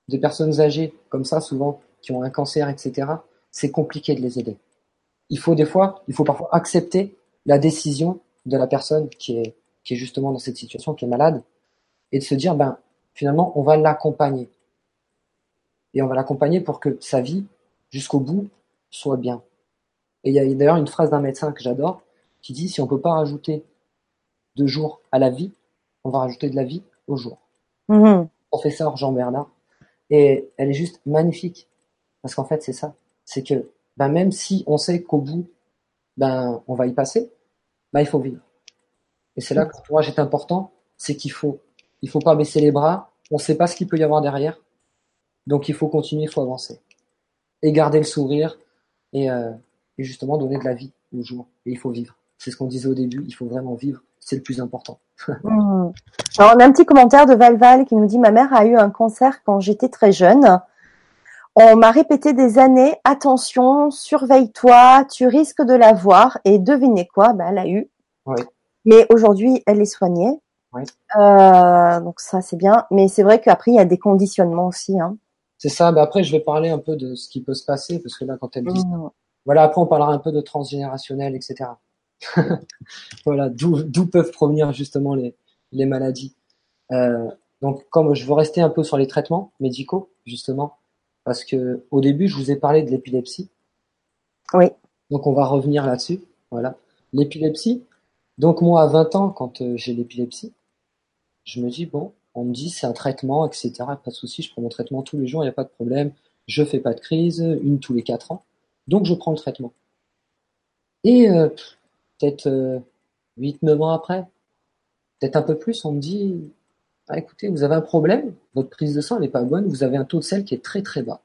des personnes âgées, comme ça, souvent, qui ont un cancer, etc., c'est compliqué de les aider. Il faut des fois, il faut parfois accepter la décision de la personne qui est, qui est justement dans cette situation, qui est malade, et de se dire, ben, finalement, on va l'accompagner. Et on va l'accompagner pour que sa vie, jusqu'au bout, soit bien. Et il y a d'ailleurs une phrase d'un médecin que j'adore, qui dit, si on peut pas rajouter de jours à la vie, on va rajouter de la vie au jour. Mmh. Professeur Jean Bernard. Et elle est juste magnifique. Parce qu'en fait, c'est ça. C'est que, ben, même si on sait qu'au bout, ben, on va y passer, ben, il faut vivre. Et c'est là que l'entourage est important, c'est qu'il faut, il faut pas baisser les bras. On ne sait pas ce qu'il peut y avoir derrière, donc il faut continuer, il faut avancer et garder le sourire et, euh, et justement donner de la vie au jour. Et il faut vivre. C'est ce qu'on disait au début. Il faut vraiment vivre. C'est le plus important. (laughs) Mmh. Alors on a un petit commentaire de Valval qui nous dit ma mère a eu un cancer quand j'étais très jeune. On m'a répété des années, attention, surveille-toi, tu risques de l'avoir. Et devinez quoi, ben, elle a eu. Oui. Mais aujourd'hui, elle est soignée. Oui. Euh, donc ça, c'est bien. Mais c'est vrai qu'après, il y a des conditionnements aussi. Hein. C'est ça. Bah après, je vais parler un peu de ce qui peut se passer, parce que là, quand elle dit... Mmh. Voilà, après, on parlera un peu de transgénérationnel, etc. (laughs) voilà, d'où peuvent provenir justement les, les maladies. Euh, donc, comme je veux rester un peu sur les traitements médicaux, justement, parce que au début, je vous ai parlé de l'épilepsie. Oui. Donc, on va revenir là-dessus. Voilà. L'épilepsie, donc moi, à 20 ans, quand euh, j'ai l'épilepsie, je me dis, bon, on me dit c'est un traitement, etc. Pas de souci, je prends mon traitement tous les jours, il n'y a pas de problème. Je fais pas de crise, une tous les 4 ans. Donc je prends le traitement. Et euh, peut-être euh, 8-9 ans après, peut-être un peu plus, on me dit ah, écoutez, vous avez un problème, votre prise de sang n'est pas bonne, vous avez un taux de sel qui est très très bas.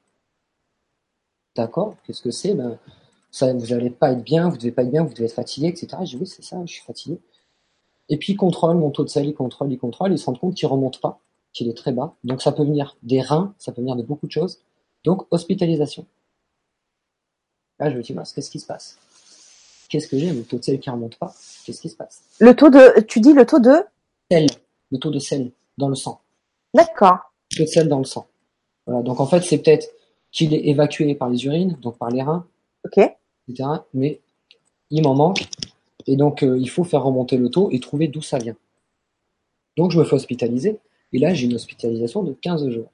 D'accord, qu'est-ce que c'est? Ben, ça, Vous n'allez pas être bien, vous devez pas être bien, vous devez être fatigué, etc. Je dis oui, c'est ça, je suis fatigué. Et puis il contrôle mon taux de sel, il contrôle, il contrôle, il se rend compte qu'il remonte pas, qu'il est très bas. Donc ça peut venir des reins, ça peut venir de beaucoup de choses. Donc hospitalisation. Là, je me dis, qu'est-ce qui se passe? Qu'est-ce que j'ai Le taux de sel qui remonte pas? Qu'est-ce qui se passe? Le taux de, tu dis le taux de? Sel, le taux de sel dans le sang. D'accord. Le taux de sel dans le sang. Voilà. Donc en fait, c'est peut-être qu'il est évacué par les urines, donc par les reins, ok, etc. Mais il m'en manque, et donc euh, il faut faire remonter le taux et trouver d'où ça vient. Donc je me fais hospitaliser, et là j'ai une hospitalisation de 15 jours.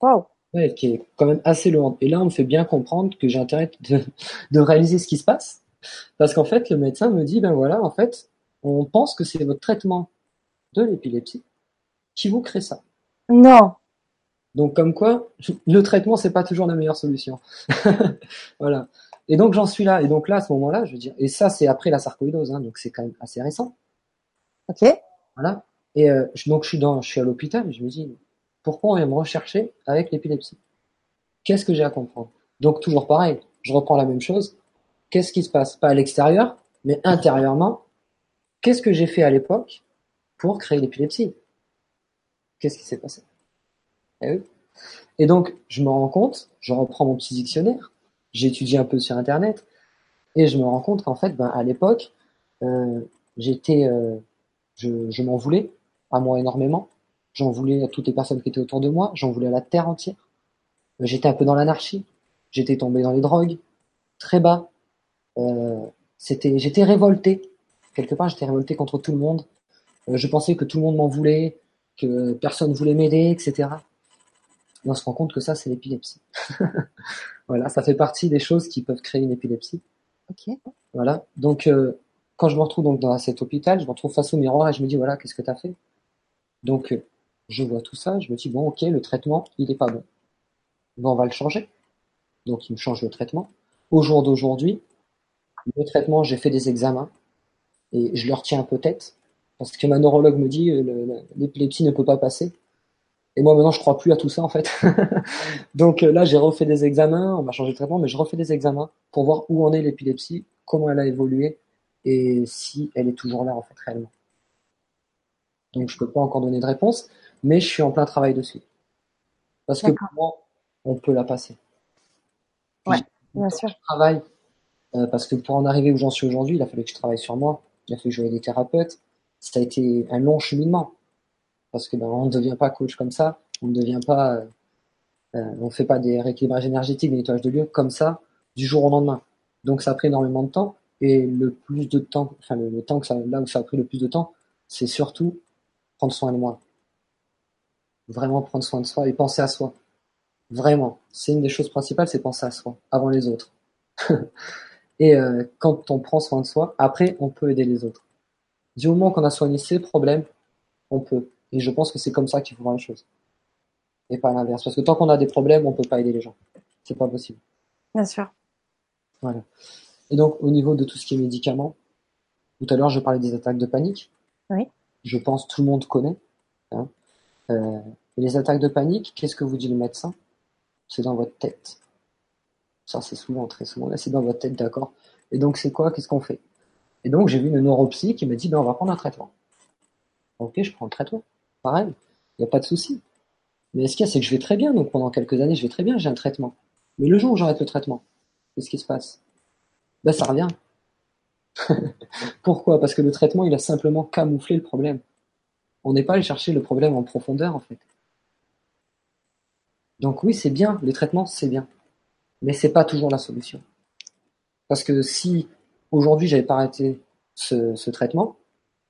Wow. Ouais, qui est quand même assez lourde. Et là, on me fait bien comprendre que j'ai intérêt de, (laughs) de réaliser ce qui se passe. Parce qu'en fait, le médecin me dit, ben voilà, en fait, on pense que c'est votre traitement de l'épilepsie qui vous crée ça. Non. Donc comme quoi, le traitement c'est pas toujours la meilleure solution. (laughs) voilà. Et donc j'en suis là. Et donc là, à ce moment-là, je veux dire, et ça c'est après la sarcoïdose, hein, donc c'est quand même assez récent. Ok. Voilà. Et euh, donc je suis dans, je suis à l'hôpital, et je me dis, pourquoi on vient me rechercher avec l'épilepsie? Qu'est-ce que j'ai à comprendre? Donc toujours pareil, je reprends la même chose. Qu'est-ce qui se passe? Pas à l'extérieur, mais intérieurement. Qu'est-ce que j'ai fait à l'époque pour créer l'épilepsie? Qu'est-ce qui s'est passé? Et donc, je me rends compte, je reprends mon petit dictionnaire, j'étudie un peu sur Internet, et je me rends compte qu'en fait, ben, à l'époque, euh, j'étais, euh, je, m'en voulais à moi énormément. J'en voulais à toutes les personnes qui étaient autour de moi, j'en voulais à la terre entière. J'étais un peu dans l'anarchie, j'étais tombé dans les drogues, très bas. Euh, c'était, j'étais révolté. Quelque part, j'étais révolté contre tout le monde. Euh, je pensais que tout le monde m'en voulait, que personne voulait m'aider, etc. Et on se rend compte que ça, c'est l'épilepsie. (laughs) voilà, ça fait partie des choses qui peuvent créer une épilepsie. Ok. Voilà. Donc, euh, quand je me retrouve donc dans cet hôpital, je me retrouve face au miroir et je me dis voilà, qu'est-ce que tu as fait? Donc, euh, je vois tout ça, je me dis bon, ok, le traitement, il est pas bon. Bon, on va le changer. Donc, il me change le traitement. Au jour d'aujourd'hui, le traitement, j'ai fait des examens et je leur tiens un peu tête parce que ma neurologue me dit euh, l'épilepsie ne peut pas passer. Et moi maintenant je crois plus à tout ça en fait. (laughs) Donc euh, là j'ai refait des examens, on m'a changé de traitement, mais je refais des examens pour voir où en est l'épilepsie, comment elle a évolué et si elle est toujours là en fait réellement. Donc je peux pas encore donner de réponse, mais je suis en plein travail dessus. Parce que pour moi, on peut la passer. Ouais, bien sûr. Je travaille euh, parce que pour en arriver où j'en suis aujourd'hui, il a fallu que je travaille sur moi, il a fallu que je voie des thérapeutes, ça a été un long cheminement parce que ben, on ne devient pas coach comme ça, on ne devient pas, euh, euh, on fait pas des rééquilibrages énergétiques, des nettoyages de lieux comme ça du jour au lendemain. Donc ça a pris énormément de temps et le plus de temps, enfin le, temps que ça, là où ça a pris le plus de temps, c'est surtout prendre soin de moi, vraiment prendre soin de soi et penser à soi. Vraiment, c'est une des choses principales, c'est penser à soi avant les autres. (laughs) et euh, quand on prend soin de soi, après on peut aider les autres. Du moment qu'on a soigné ses problèmes, on peut. Et je pense que c'est comme ça qu'il faut voir les choses. Et pas l'inverse. Parce que tant qu'on a des problèmes, on peut pas aider les gens. C'est pas possible. Bien sûr. Voilà. Et donc, au niveau de tout ce qui est médicaments, tout à l'heure, je parlais des attaques de panique. Oui. Je pense que tout le monde connaît. Hein. Euh, les attaques de panique, qu'est-ce que vous dit le médecin? C'est dans votre tête. Ça, c'est souvent, très souvent, là, c'est dans votre tête, d'accord. Et donc, c'est quoi? Qu'est-ce qu'on fait? Et donc, j'ai vu une neuropsy qui me dit, ben, on va prendre un traitement. Ok, je prends le traitement. Pareil, il n'y a pas de souci. Mais ce qu'il y a, c'est que je vais très bien. Donc, pendant quelques années, je vais très bien, j'ai un traitement. Mais le jour où j'arrête le traitement, qu'est-ce qui se passe? Ben, ça revient. (laughs) Pourquoi? Parce que le traitement, il a simplement camouflé le problème. On n'est pas allé chercher le problème en profondeur, en fait. Donc oui, c'est bien, le traitement, c'est bien. Mais c'est pas toujours la solution. Parce que si aujourd'hui j'avais pas arrêté ce, traitement,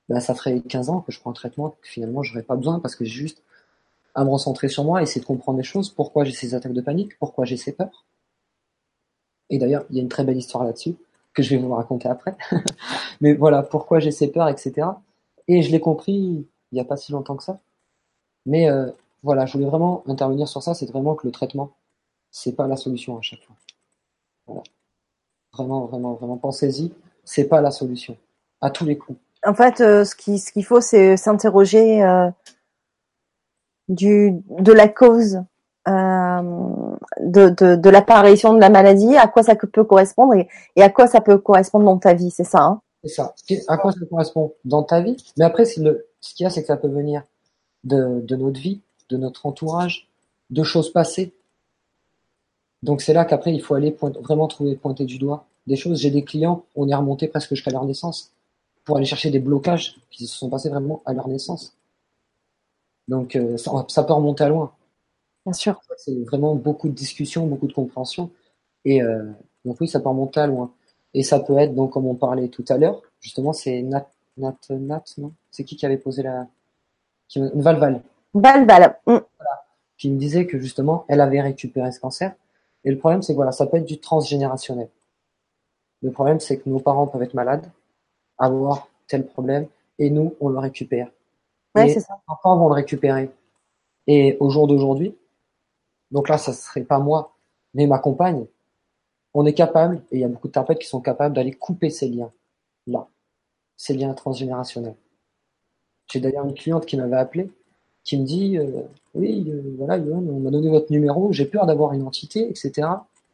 ben, ça ferait 15 ans que je prends un traitement que finalement j'aurais pas besoin parce que j'ai juste à me recentrer sur moi, essayer de comprendre les choses, pourquoi j'ai ces attaques de panique, pourquoi j'ai ces peurs. Et d'ailleurs, il y a une très belle histoire là-dessus que je vais vous raconter après. (laughs) Mais voilà, pourquoi j'ai ces peurs, etc. Et je l'ai compris il n'y a pas si longtemps que ça. Mais euh, voilà, je voulais vraiment intervenir sur ça, c'est vraiment que le traitement, c'est pas la solution à chaque fois. Voilà. Vraiment, vraiment, vraiment, pensez-y. C'est pas la solution. À tous les coups. En fait, euh, ce qui ce qu'il faut, c'est s'interroger euh, de la cause euh, de, de, l'apparition de la maladie, à quoi ça peut correspondre et, à quoi ça peut correspondre dans ta vie, c'est ça hein? C'est ça. À quoi ça correspond dans ta vie? Mais après, ce qu'il y a, c'est que ça peut venir de, de notre vie, de notre entourage, de choses passées. Donc c'est là qu'après, il faut aller vraiment trouver, pointer du doigt des choses. J'ai des clients, on est remonté presque jusqu'à leur naissance pour aller chercher des blocages qui se sont passés vraiment à leur naissance. Donc euh, ça, ça, peut remonter à loin. Bien sûr. C'est vraiment beaucoup de discussions, beaucoup de compréhension. Et euh, donc oui, ça peut remonter à loin. Et ça peut être, donc comme on parlait tout à l'heure, justement, c'est Nat, Nat, Nat, non? C'est qui qui avait posé la... Qui... Valval. Valval. Mm. Voilà. Qui me disait que justement, elle avait récupéré ce cancer. Et le problème, c'est que voilà, ça peut être du transgénérationnel. Le problème, c'est que nos parents peuvent être malades, avoir tel problème, et nous, on le récupère. Ouais, c'est ça. Les enfants vont le récupérer. Et au jour d'aujourd'hui, donc là, ça serait pas moi, mais ma compagne, on est capable, et il y a beaucoup de thérapeutes qui sont capables d'aller couper ces liens, là, ces liens transgénérationnels. J'ai d'ailleurs une cliente qui m'avait appelé, qui me dit, euh, oui, euh, voilà, on m'a donné votre numéro, j'ai peur d'avoir une entité, etc.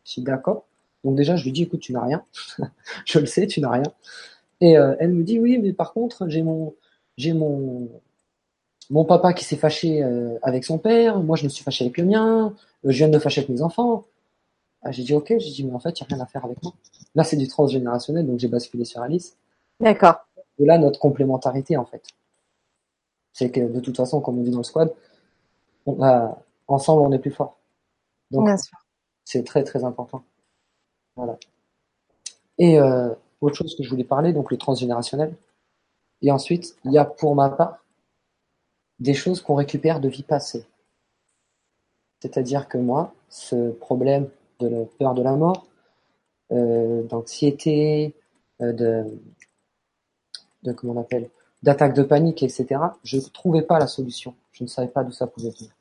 Je suis d'accord. Donc déjà, je lui dis, écoute, tu n'as rien. (laughs) je le sais, tu n'as rien. Et euh, elle me dit, oui, mais par contre, j'ai mon, j'ai mon, mon papa qui s'est fâché euh, avec son père, moi je me suis fâché avec le mien, euh, je viens de me fâcher avec mes enfants. Ah, j'ai dit ok, j'ai dit mais en fait il n'y a rien à faire avec moi. Là c'est du transgénérationnel donc j'ai basculé sur Alice. D'accord. Et là notre complémentarité en fait, c'est que de toute façon comme on dit dans le squad, on a, ensemble on est plus fort. Donc c'est très très important. Voilà. Et autre chose que je voulais parler donc le transgénérationnel. Et ensuite il y a pour ma part des choses qu'on récupère de vie passée. C'est-à-dire que moi, ce problème de la peur de la mort, euh, d'anxiété, euh, de, de comment on appelle, d'attaque de panique, etc. Je ne trouvais pas la solution. Je ne savais pas d'où ça pouvait venir.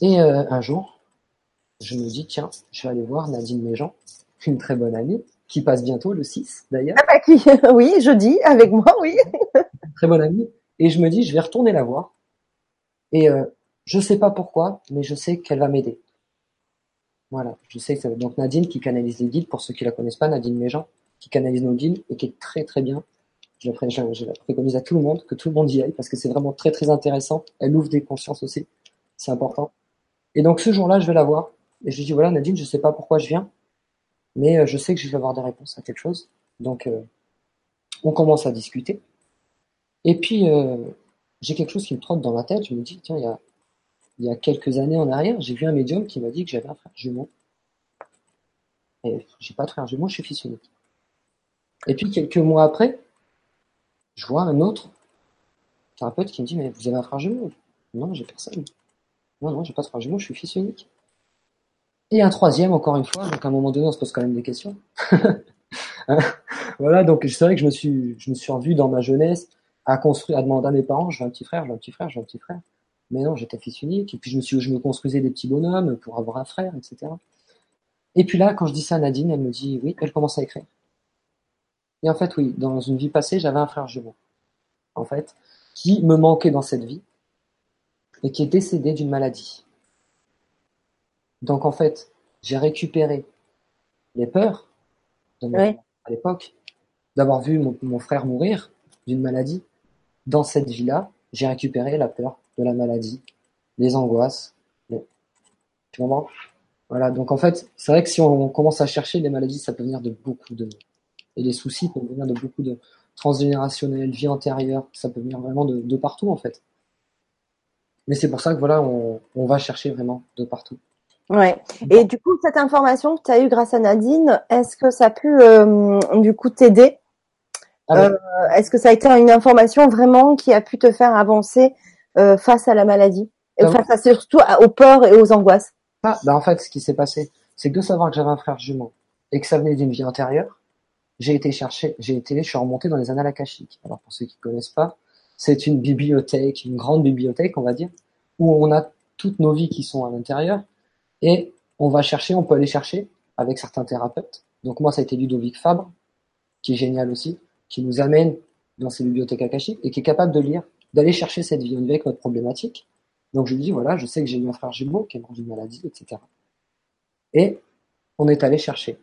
Et euh, un jour, je me dis tiens, je vais aller voir Nadine Méjean, une très bonne amie, qui passe bientôt le 6 d'ailleurs. Ah bah, (laughs) oui, jeudi avec moi, oui. (laughs) très bonne amie et je me dis, je vais retourner la voir. Et euh, je sais pas pourquoi, mais je sais qu'elle va m'aider. Voilà, je sais que donc Nadine qui canalise les guides, pour ceux qui la connaissent pas, Nadine Méjean, qui canalise nos guides et qui est très très bien. Je la, je, la préconise à tout le monde, que tout le monde y aille, parce que c'est vraiment très très intéressant. Elle ouvre des consciences aussi, c'est important. Et donc ce jour-là, je vais la voir. Et je lui dis, voilà Nadine, je sais pas pourquoi je viens, mais euh, je sais que je vais avoir des réponses à quelque chose. Donc euh, on commence à discuter. Et puis, euh, j'ai quelque chose qui me trotte dans la tête. Je me dis, tiens, il y a, il y a quelques années en arrière, j'ai vu un médium qui m'a dit que j'avais un frère jumeau. Et j'ai pas de frère jumeau, je suis fils unique. Et puis, quelques mois après, je vois un autre thérapeute qui me dit, mais vous avez un frère jumeau? Non, j'ai personne. Non, non, j'ai pas de frère jumeau, je suis fils unique. Et un troisième, encore une fois, donc à un moment donné, on se pose quand même des questions. (laughs) Voilà, donc c'est vrai que je me suis, je me suis revu dans ma jeunesse à construire, à demander à mes parents, je veux un petit frère, je veux un petit frère, je veux un petit frère. Mais non, j'étais fils unique. Et puis je me suis, je me construisais des petits bonhommes pour avoir un frère, etc. Et puis là, quand je dis ça à Nadine, elle me dit oui, elle commence à écrire. Et en fait, oui, dans une vie passée, j'avais un frère jumeau. En fait, qui me manquait dans cette vie et qui est décédé d'une maladie. Donc en fait, j'ai récupéré les peurs de mon à l'époque, d'avoir vu mon frère mourir d'une maladie dans cette vie-là, j'ai récupéré la peur de la maladie, les angoisses. Tu comprends? Voilà, donc en fait, c'est vrai que si on commence à chercher les maladies, ça peut venir de beaucoup de... Et les soucis peuvent venir de beaucoup de transgénérationnels, vie antérieure, ça peut venir vraiment de, partout en fait. Mais c'est pour ça que voilà, on, va chercher vraiment de partout. Ouais. Et du coup, cette information que tu as eue grâce à Nadine, est-ce que ça a pu euh, du coup t'aider? Ah euh, est-ce que ça a été une information vraiment qui a pu te faire avancer euh, face à la maladie, et face à, surtout aux peurs et aux angoisses? Ah, bah en fait, ce qui s'est passé, c'est que de savoir que j'avais un frère jumeau et que ça venait d'une vie antérieure, j'ai été chercher, j'ai été, je suis remonté dans les annales akashiques. Alors pour ceux qui connaissent pas, c'est une bibliothèque, une grande bibliothèque, on va dire, où on a toutes nos vies qui sont à l'intérieur et on va chercher, on peut aller chercher avec certains thérapeutes. Donc moi, ça a été Ludovic Fabre, qui est génial aussi, qui nous amène dans ses bibliothèques akashiques et qui est capable de lire, d'aller chercher cette vie. Y va avec notre problématique. Donc je lui dis, voilà, je sais que j'ai eu un frère jumeau qui est mort d'une maladie, etc. Et on est allé chercher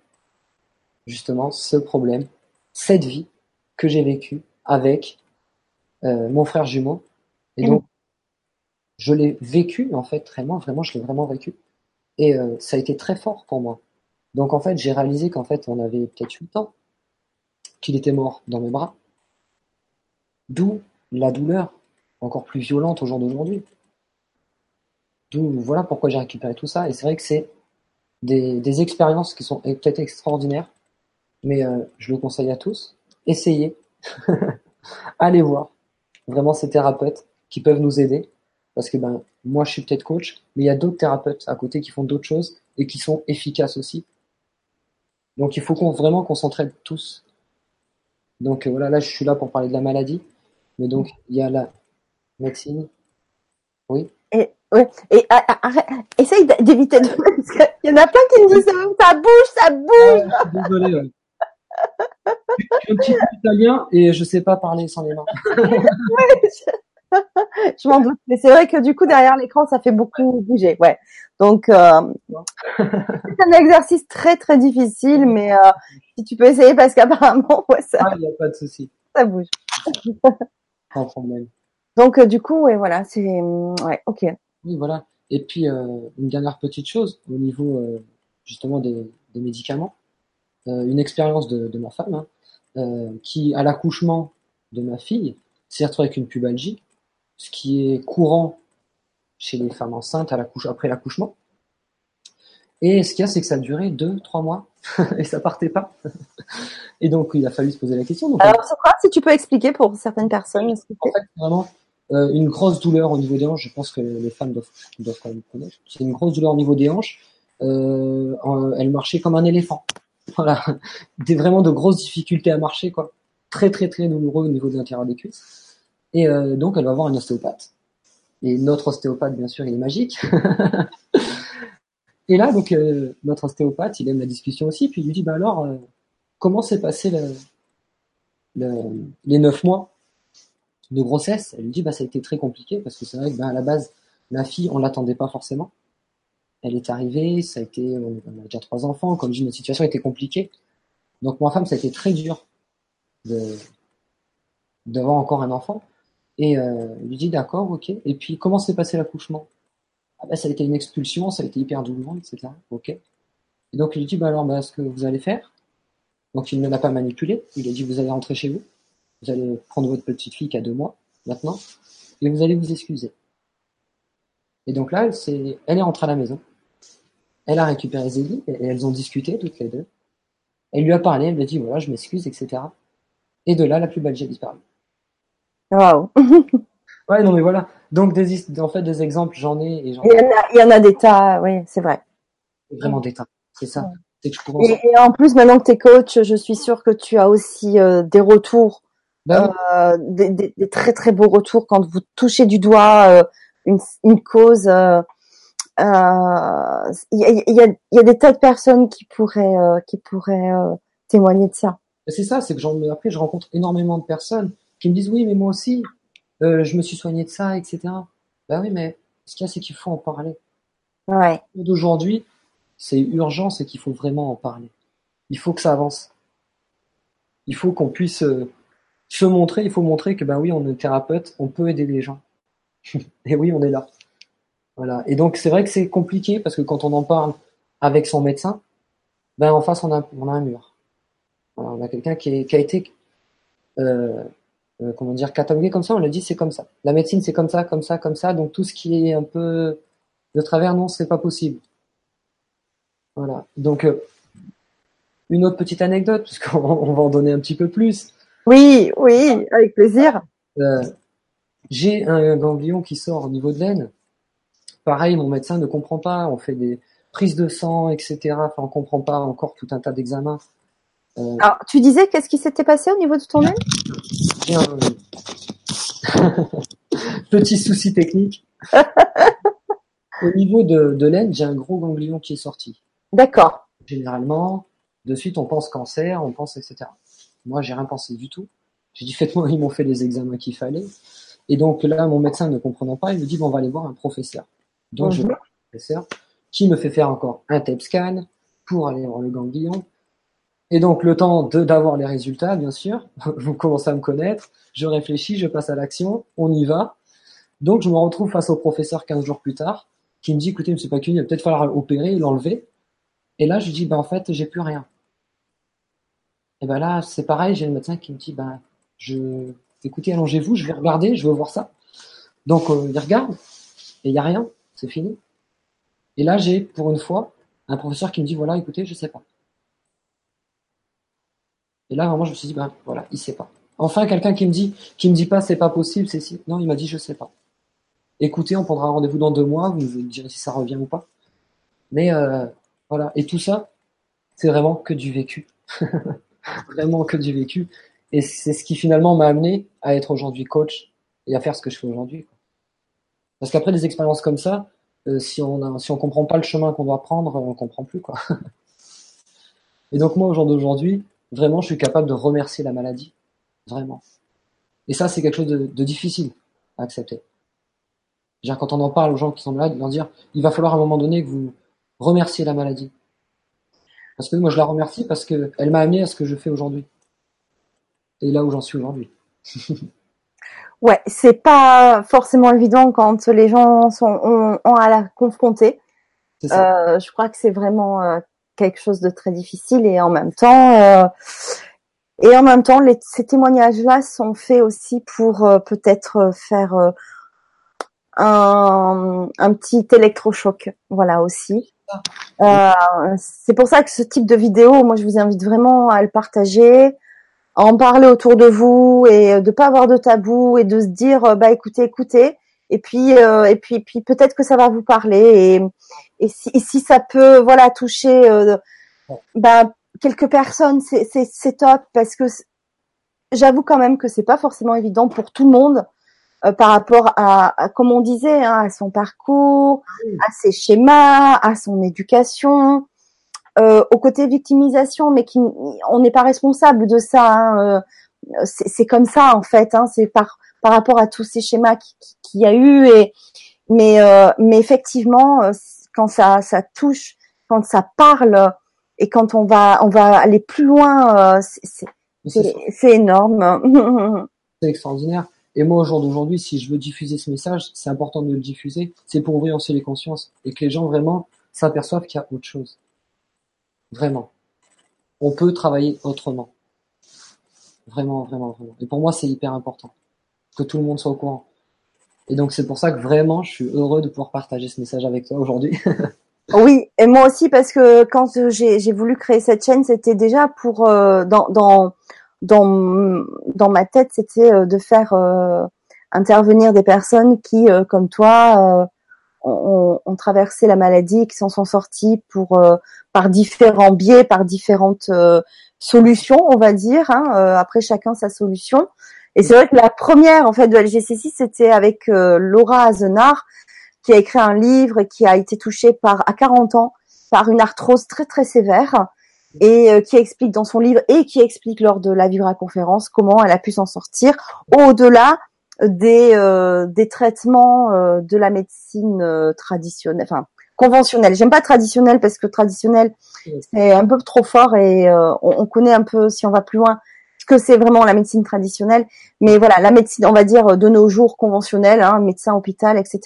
justement ce problème, cette vie que j'ai vécue avec euh, mon frère jumeau. Et donc, je l'ai vécu, en fait, vraiment, vraiment, je l'ai vraiment vécu. Et euh, ça a été très fort pour moi. Donc, en fait, j'ai réalisé qu'en fait, on avait peut-être 8 ans, qu'il était mort dans mes bras. D'où la douleur encore plus violente au jour d'aujourd'hui. D'où, voilà pourquoi j'ai récupéré tout ça. Et c'est vrai que c'est des, expériences qui sont peut-être extraordinaires, mais euh, je le conseille à tous. Essayez, (laughs) allez voir vraiment ces thérapeutes qui peuvent nous aider. Parce que ben, moi, je suis peut-être coach, mais il y a d'autres thérapeutes à côté qui font d'autres choses et qui sont efficaces aussi. Donc, il faut qu'on, vraiment qu'on s'entraide tous. Donc, voilà, là, je suis là pour parler de la maladie. Mais donc, il y a la médecine. Oui. Et, ouais, et arrête, essaye d'éviter de. (laughs) Il y en a plein qui me disent ça bouge, ça bouge. Ah, désolé. Ouais. je suis un petit peu italien et je sais pas parler sans les mains. (laughs) je m'en doute, mais c'est vrai que du coup derrière l'écran ça fait beaucoup bouger, ouais. Donc euh, c'est un exercice très très difficile, mais euh, si tu peux essayer parce qu'apparemment ouais, ça. Ah, il n'y a pas de souci. Ça bouge. Pas de problème. Donc euh, du coup, ouais, voilà, c'est ouais, ok. Oui, voilà. Et puis une dernière petite chose au niveau justement des, des médicaments, une expérience de, de, ma femme hein, qui à l'accouchement de ma fille s'est retrouvée avec une pubalgie, ce qui est courant chez les femmes enceintes à après l'accouchement. Et ce qu'il y a, c'est que ça a duré deux, trois mois (laughs) et ça partait pas. et donc il a fallu se poser la question. Donc, Alors Socrate, si tu peux expliquer pour certaines personnes. Ce que en fait, vraiment euh, une grosse douleur au niveau des hanches. Je pense que les femmes doivent, doivent quand même connaître. C'est une grosse douleur au niveau des hanches. Euh, elle marchait comme un éléphant. (laughs) Voilà, des vraiment de grosses difficultés à marcher, quoi. Très très très douloureux au niveau de l'intérieur des cuisses. Et euh, donc elle va voir un ostéopathe. Et notre ostéopathe, bien sûr, il est magique. (laughs) Et là, donc euh, notre ostéopathe, il aime la discussion aussi, puis il lui dit, bah alors, euh, comment s'est passé le, le, les neuf mois de grossesse? Elle lui dit, bah ça a été très compliqué parce que c'est vrai que ben, à la base, ma fille, on l'attendait pas forcément. Elle est arrivée, ça a été, on a déjà trois enfants, comme je dis, notre situation était compliquée. Donc ma femme, ça a été très dur de d'avoir encore un enfant. Et euh, lui dit, d'accord, ok. Et puis comment s'est passé l'accouchement? Ah bah, ça a été une expulsion, ça a été hyper douloureux, etc. Ok. Et donc il lui dit, bah alors, bah, ce que vous allez faire? Donc il ne l'a pas manipulé. Il a dit, vous allez rentrer chez vous. Vous allez prendre votre petite fille qui a deux mois maintenant, et vous allez vous excuser. Et donc là, elle, est, elle est rentrée à la maison. Elle a récupéré Zélie et elles ont discuté toutes les deux. Elle lui a parlé, elle lui a dit voilà, je m'excuse, etc. Et de là, la plus belle j'ai disparu. Waouh. ouais, non mais voilà. Donc des, en fait des exemples, j'en ai et j'en Il y en a, il y en a des tas, oui, c'est vrai. Vraiment des tas. C'est ça. Et, et, en plus, maintenant que tu es coach, je suis sûre que tu as aussi euh, des retours, bah, euh, des, des, des, très très beaux retours quand vous touchez du doigt euh, une, une, cause. Il y, a, y, y, a, des tas de personnes qui pourraient, qui pourraient témoigner de ça. C'est ça, c'est que j'en, après je rencontre énormément de personnes qui me disent oui, mais moi aussi, euh, je me suis soigné de ça, etc. Ben oui, mais ce qu'il y a, c'est qu'il faut en parler. Ouais. D'aujourd'hui, c'est urgent, c'est qu'il faut vraiment en parler. Il faut que ça avance. Il faut qu'on puisse euh, se montrer, il faut montrer que ben oui, on est thérapeute, on peut aider les gens. (laughs) Et oui, on est là. Voilà. Et donc c'est vrai que c'est compliqué parce que quand on en parle avec son médecin, ben en face on a, on a un mur. Voilà, on a quelqu'un qui, qui, a été euh, euh, comment dire, catalogué comme ça, on le dit c'est comme ça. La médecine c'est comme ça, comme ça, comme ça, donc tout ce qui est un peu de travers, non, c'est pas possible. Voilà. Donc euh, une autre petite anecdote, parce qu'on (laughs) va en donner un petit peu plus. Oui, oui, avec plaisir. Euh, J'ai un ganglion qui sort au niveau de l'aine. Pareil, mon médecin ne comprend pas. On fait des prises de sang, etc. Enfin, on comprend pas encore tout un tas d'examens. Euh... Alors, tu disais qu'est-ce qui s'était passé au niveau de ton aine? (laughs) Petit souci technique. (laughs) Au niveau de, de l'aine, j'ai un gros ganglion qui est sorti. D'accord. Généralement, de suite, on pense cancer, on pense etc. Moi, j'ai rien pensé du tout. J'ai dit faites-moi, ils m'ont fait les examens qu'il fallait. Et donc là, mon médecin ne comprenant pas, il me dit bon, on va aller voir un professeur. Donc je vais voir un professeur qui me fait faire encore un tape scan pour aller voir le ganglion. Et donc le temps d'avoir les résultats, bien sûr, (laughs) vous commencez à me connaître, je réfléchis, je passe à l'action, on y va. Donc je me retrouve face au professeur 15 jours plus tard, qui me dit écoutez, monsieur Pacuni, il va peut-être falloir opérer, l'enlever. Et là, je dis ben en fait, j'ai plus rien. Et ben là, c'est pareil, j'ai le médecin qui me dit ben écoutez, allongez-vous, je vais regarder, je veux voir ça. Donc euh, il regarde et il y a rien, c'est fini. Et là, j'ai pour une fois un professeur qui me dit voilà, écoutez, je sais pas. Et là, vraiment, je me suis dit ben voilà, il sait pas. Enfin, quelqu'un qui me dit, qui me dit pas c'est pas possible, c'est si. Non, il m'a dit je sais pas. Écoutez, on prendra rendez-vous dans deux mois, vous me direz si ça revient ou pas. Mais euh, voilà, et tout ça, c'est vraiment que du vécu. (laughs) vraiment que du vécu. Et c'est ce qui finalement m'a amené à être aujourd'hui coach et à faire ce que je fais aujourd'hui. Parce qu'après des expériences comme ça, euh, si on a, si on comprend pas le chemin qu'on doit prendre, on comprend plus quoi. (laughs) et donc moi au jour d'aujourd'hui, vraiment je suis capable de remercier la maladie, vraiment. Et ça c'est quelque chose de, de difficile à accepter. Genre, quand on en parle aux gens qui sont malades, leur dire il va falloir à un moment donné que vous remerciez la maladie. Parce que moi je la remercie parce que elle m'a amené à ce que je fais aujourd'hui et là où j'en suis aujourd'hui. (laughs) ouais, c'est pas forcément évident quand les gens sont ont, à la confronter. Euh, je crois que c'est vraiment euh, quelque chose de très difficile et en même temps euh, et en même temps les, ces témoignages-là sont faits aussi pour euh, peut-être faire euh, un, un petit électrochoc, voilà aussi. c'est pour ça que ce type de vidéo, moi je vous invite vraiment à le partager, en parler autour de vous et de pas avoir de tabou et de se dire bah écoutez écoutez et puis euh, et puis puis peut-être que ça va vous parler et et si, si ça peut voilà toucher bah quelques personnes c'est c'est top parce que j'avoue quand même que c'est pas forcément évident pour tout le monde par rapport à, comme on disait hein, à son parcours à ses schémas à son éducation euh, au côté victimisation, mais qui on n'est pas responsable de ça. Hein, euh, c'est comme ça en fait. Hein, c'est par par rapport à tous ces schémas qu'il y a eu et mais euh, mais effectivement quand ça ça touche, quand ça parle et quand on va on va aller plus loin, c'est énorme. (laughs) c'est extraordinaire. Et moi, au jour d'aujourd'hui, si je veux diffuser ce message, c'est important de le diffuser. C'est pour ouvrir aussi les consciences et que les gens vraiment s'aperçoivent qu'il y a autre chose. Vraiment. On peut travailler autrement. Vraiment, vraiment, vraiment. Et pour moi, c'est hyper important que tout le monde soit au courant. Et donc, c'est pour ça que vraiment, je suis heureux de pouvoir partager ce message avec toi aujourd'hui. (laughs) oui, et moi aussi, parce que quand j'ai voulu créer cette chaîne, c'était déjà pour, euh, dans, dans, dans, dans ma tête, c'était euh, de faire euh, intervenir des personnes qui, comme toi, ont, traversé la maladie, qui s'en sont sortis pour par différents biais, par différentes solutions, on va dire. Hein, après, chacun sa solution. Et c'est vrai que la première en fait de LGC6, c'était avec Laura Azenard, qui a écrit un livre et qui a été touchée par à 40 ans par une arthrose très très sévère et qui explique dans son livre et qui explique lors de la Vibra conférence comment elle a pu s'en sortir au-delà des, euh, des traitements euh, de la médecine euh, traditionnelle, enfin conventionnelle. J'aime pas traditionnel parce que traditionnel c'est un peu trop fort et on, on, connaît un peu si on va plus loin que c'est vraiment la médecine traditionnelle. Mais voilà, la médecine, on va dire de nos jours conventionnelle, hein, médecin, hôpital, etc.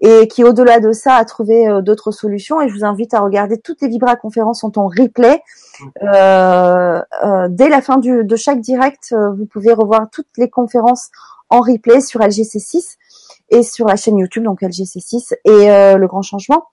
Et qui au-delà de ça a trouvé d'autres solutions. Et je vous invite à regarder toutes les Vibra conférences sont en replay. Euh, dès la fin du, de chaque direct, vous pouvez revoir toutes les conférences en replay sur LGC6 et sur la chaîne YouTube, donc LGC6 et euh, le grand changement.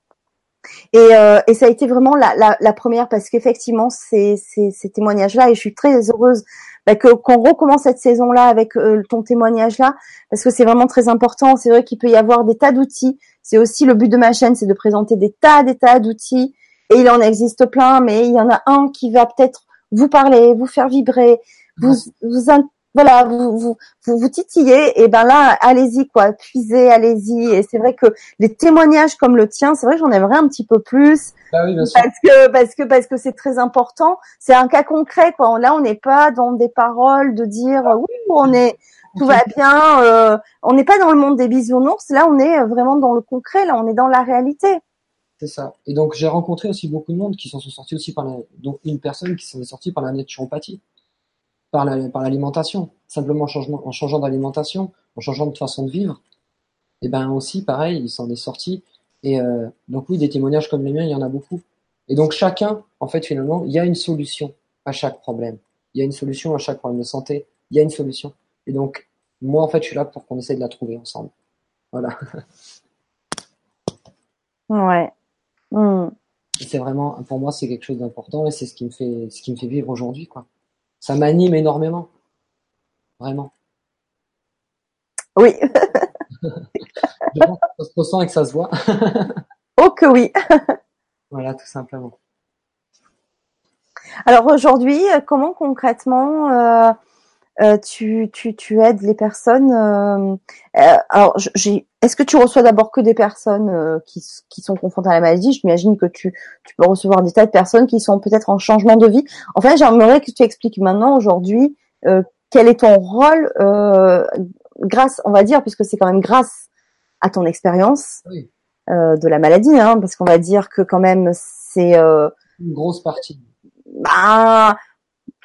Et, euh, et, ça a été vraiment la, la, la première parce qu'effectivement ces, ces, ces témoignages-là et je suis très heureuse bah, que qu'on recommence cette saison-là avec euh, ton témoignage-là parce que c'est vraiment très important. C'est vrai qu'il peut y avoir des tas d'outils. C'est aussi le but de ma chaîne, c'est de présenter des tas, des tas d'outils et il en existe plein, mais il y en a un qui va peut-être vous parler, vous faire vibrer, vous, vous voilà, vous vous, vous, vous titillez, et ben là, allez-y quoi, puisez, allez-y. Et c'est vrai que les témoignages comme le tien, c'est vrai que j'en aimerais un petit peu plus. Bah oui, bien sûr. Parce que parce que parce que c'est très important. C'est un cas concret quoi. Là, on n'est pas dans des paroles de dire oui, on est tout va bien. Euh, on n'est pas dans le monde des bisounours. Là, on est vraiment dans le concret. Là, on est dans la réalité. C'est ça. Et donc j'ai rencontré aussi beaucoup de monde qui s'en sont sortis aussi par la, donc une personne qui s'en est sortie par la naturopathie par l'alimentation, simplement en, changeant d'alimentation, en changeant de façon de vivre. Et ben aussi, pareil, il s'en est sorti. Et euh, donc oui, des témoignages comme les miens, il y en a beaucoup. Et donc chacun, en fait, finalement, il y a une solution à chaque problème. Il y a une solution à chaque problème de santé. Il y a une solution. Et donc, moi, en fait, je suis là pour qu'on essaie de la trouver ensemble. Voilà. (laughs) Ouais. Hmm. C'est vraiment, pour moi, c'est quelque chose d'important et c'est ce qui me fait, ce qui me fait vivre aujourd'hui, quoi ça m'anime énormément. Vraiment. Oui. (laughs) (laughs) Je pense que ça se ressent et que ça se voit. (laughs) oh que oui. voilà, tout simplement. Alors aujourd'hui, comment concrètement euh, euh, tu, tu, tu aides les personnes. Euh, euh alors, j'ai. Est-ce que tu reçois d'abord que des personnes euh, qui, qui sont confrontées à la maladie? Je m'imagine que tu, tu peux recevoir des tas de personnes qui sont peut-être en changement de vie. Enfin, j'aimerais que tu expliques maintenant aujourd'hui quel est ton rôle grâce, on va dire, puisque c'est quand même grâce à ton expérience oui. de la maladie, hein, parce qu'on va dire que quand même c'est une grosse partie. Bah,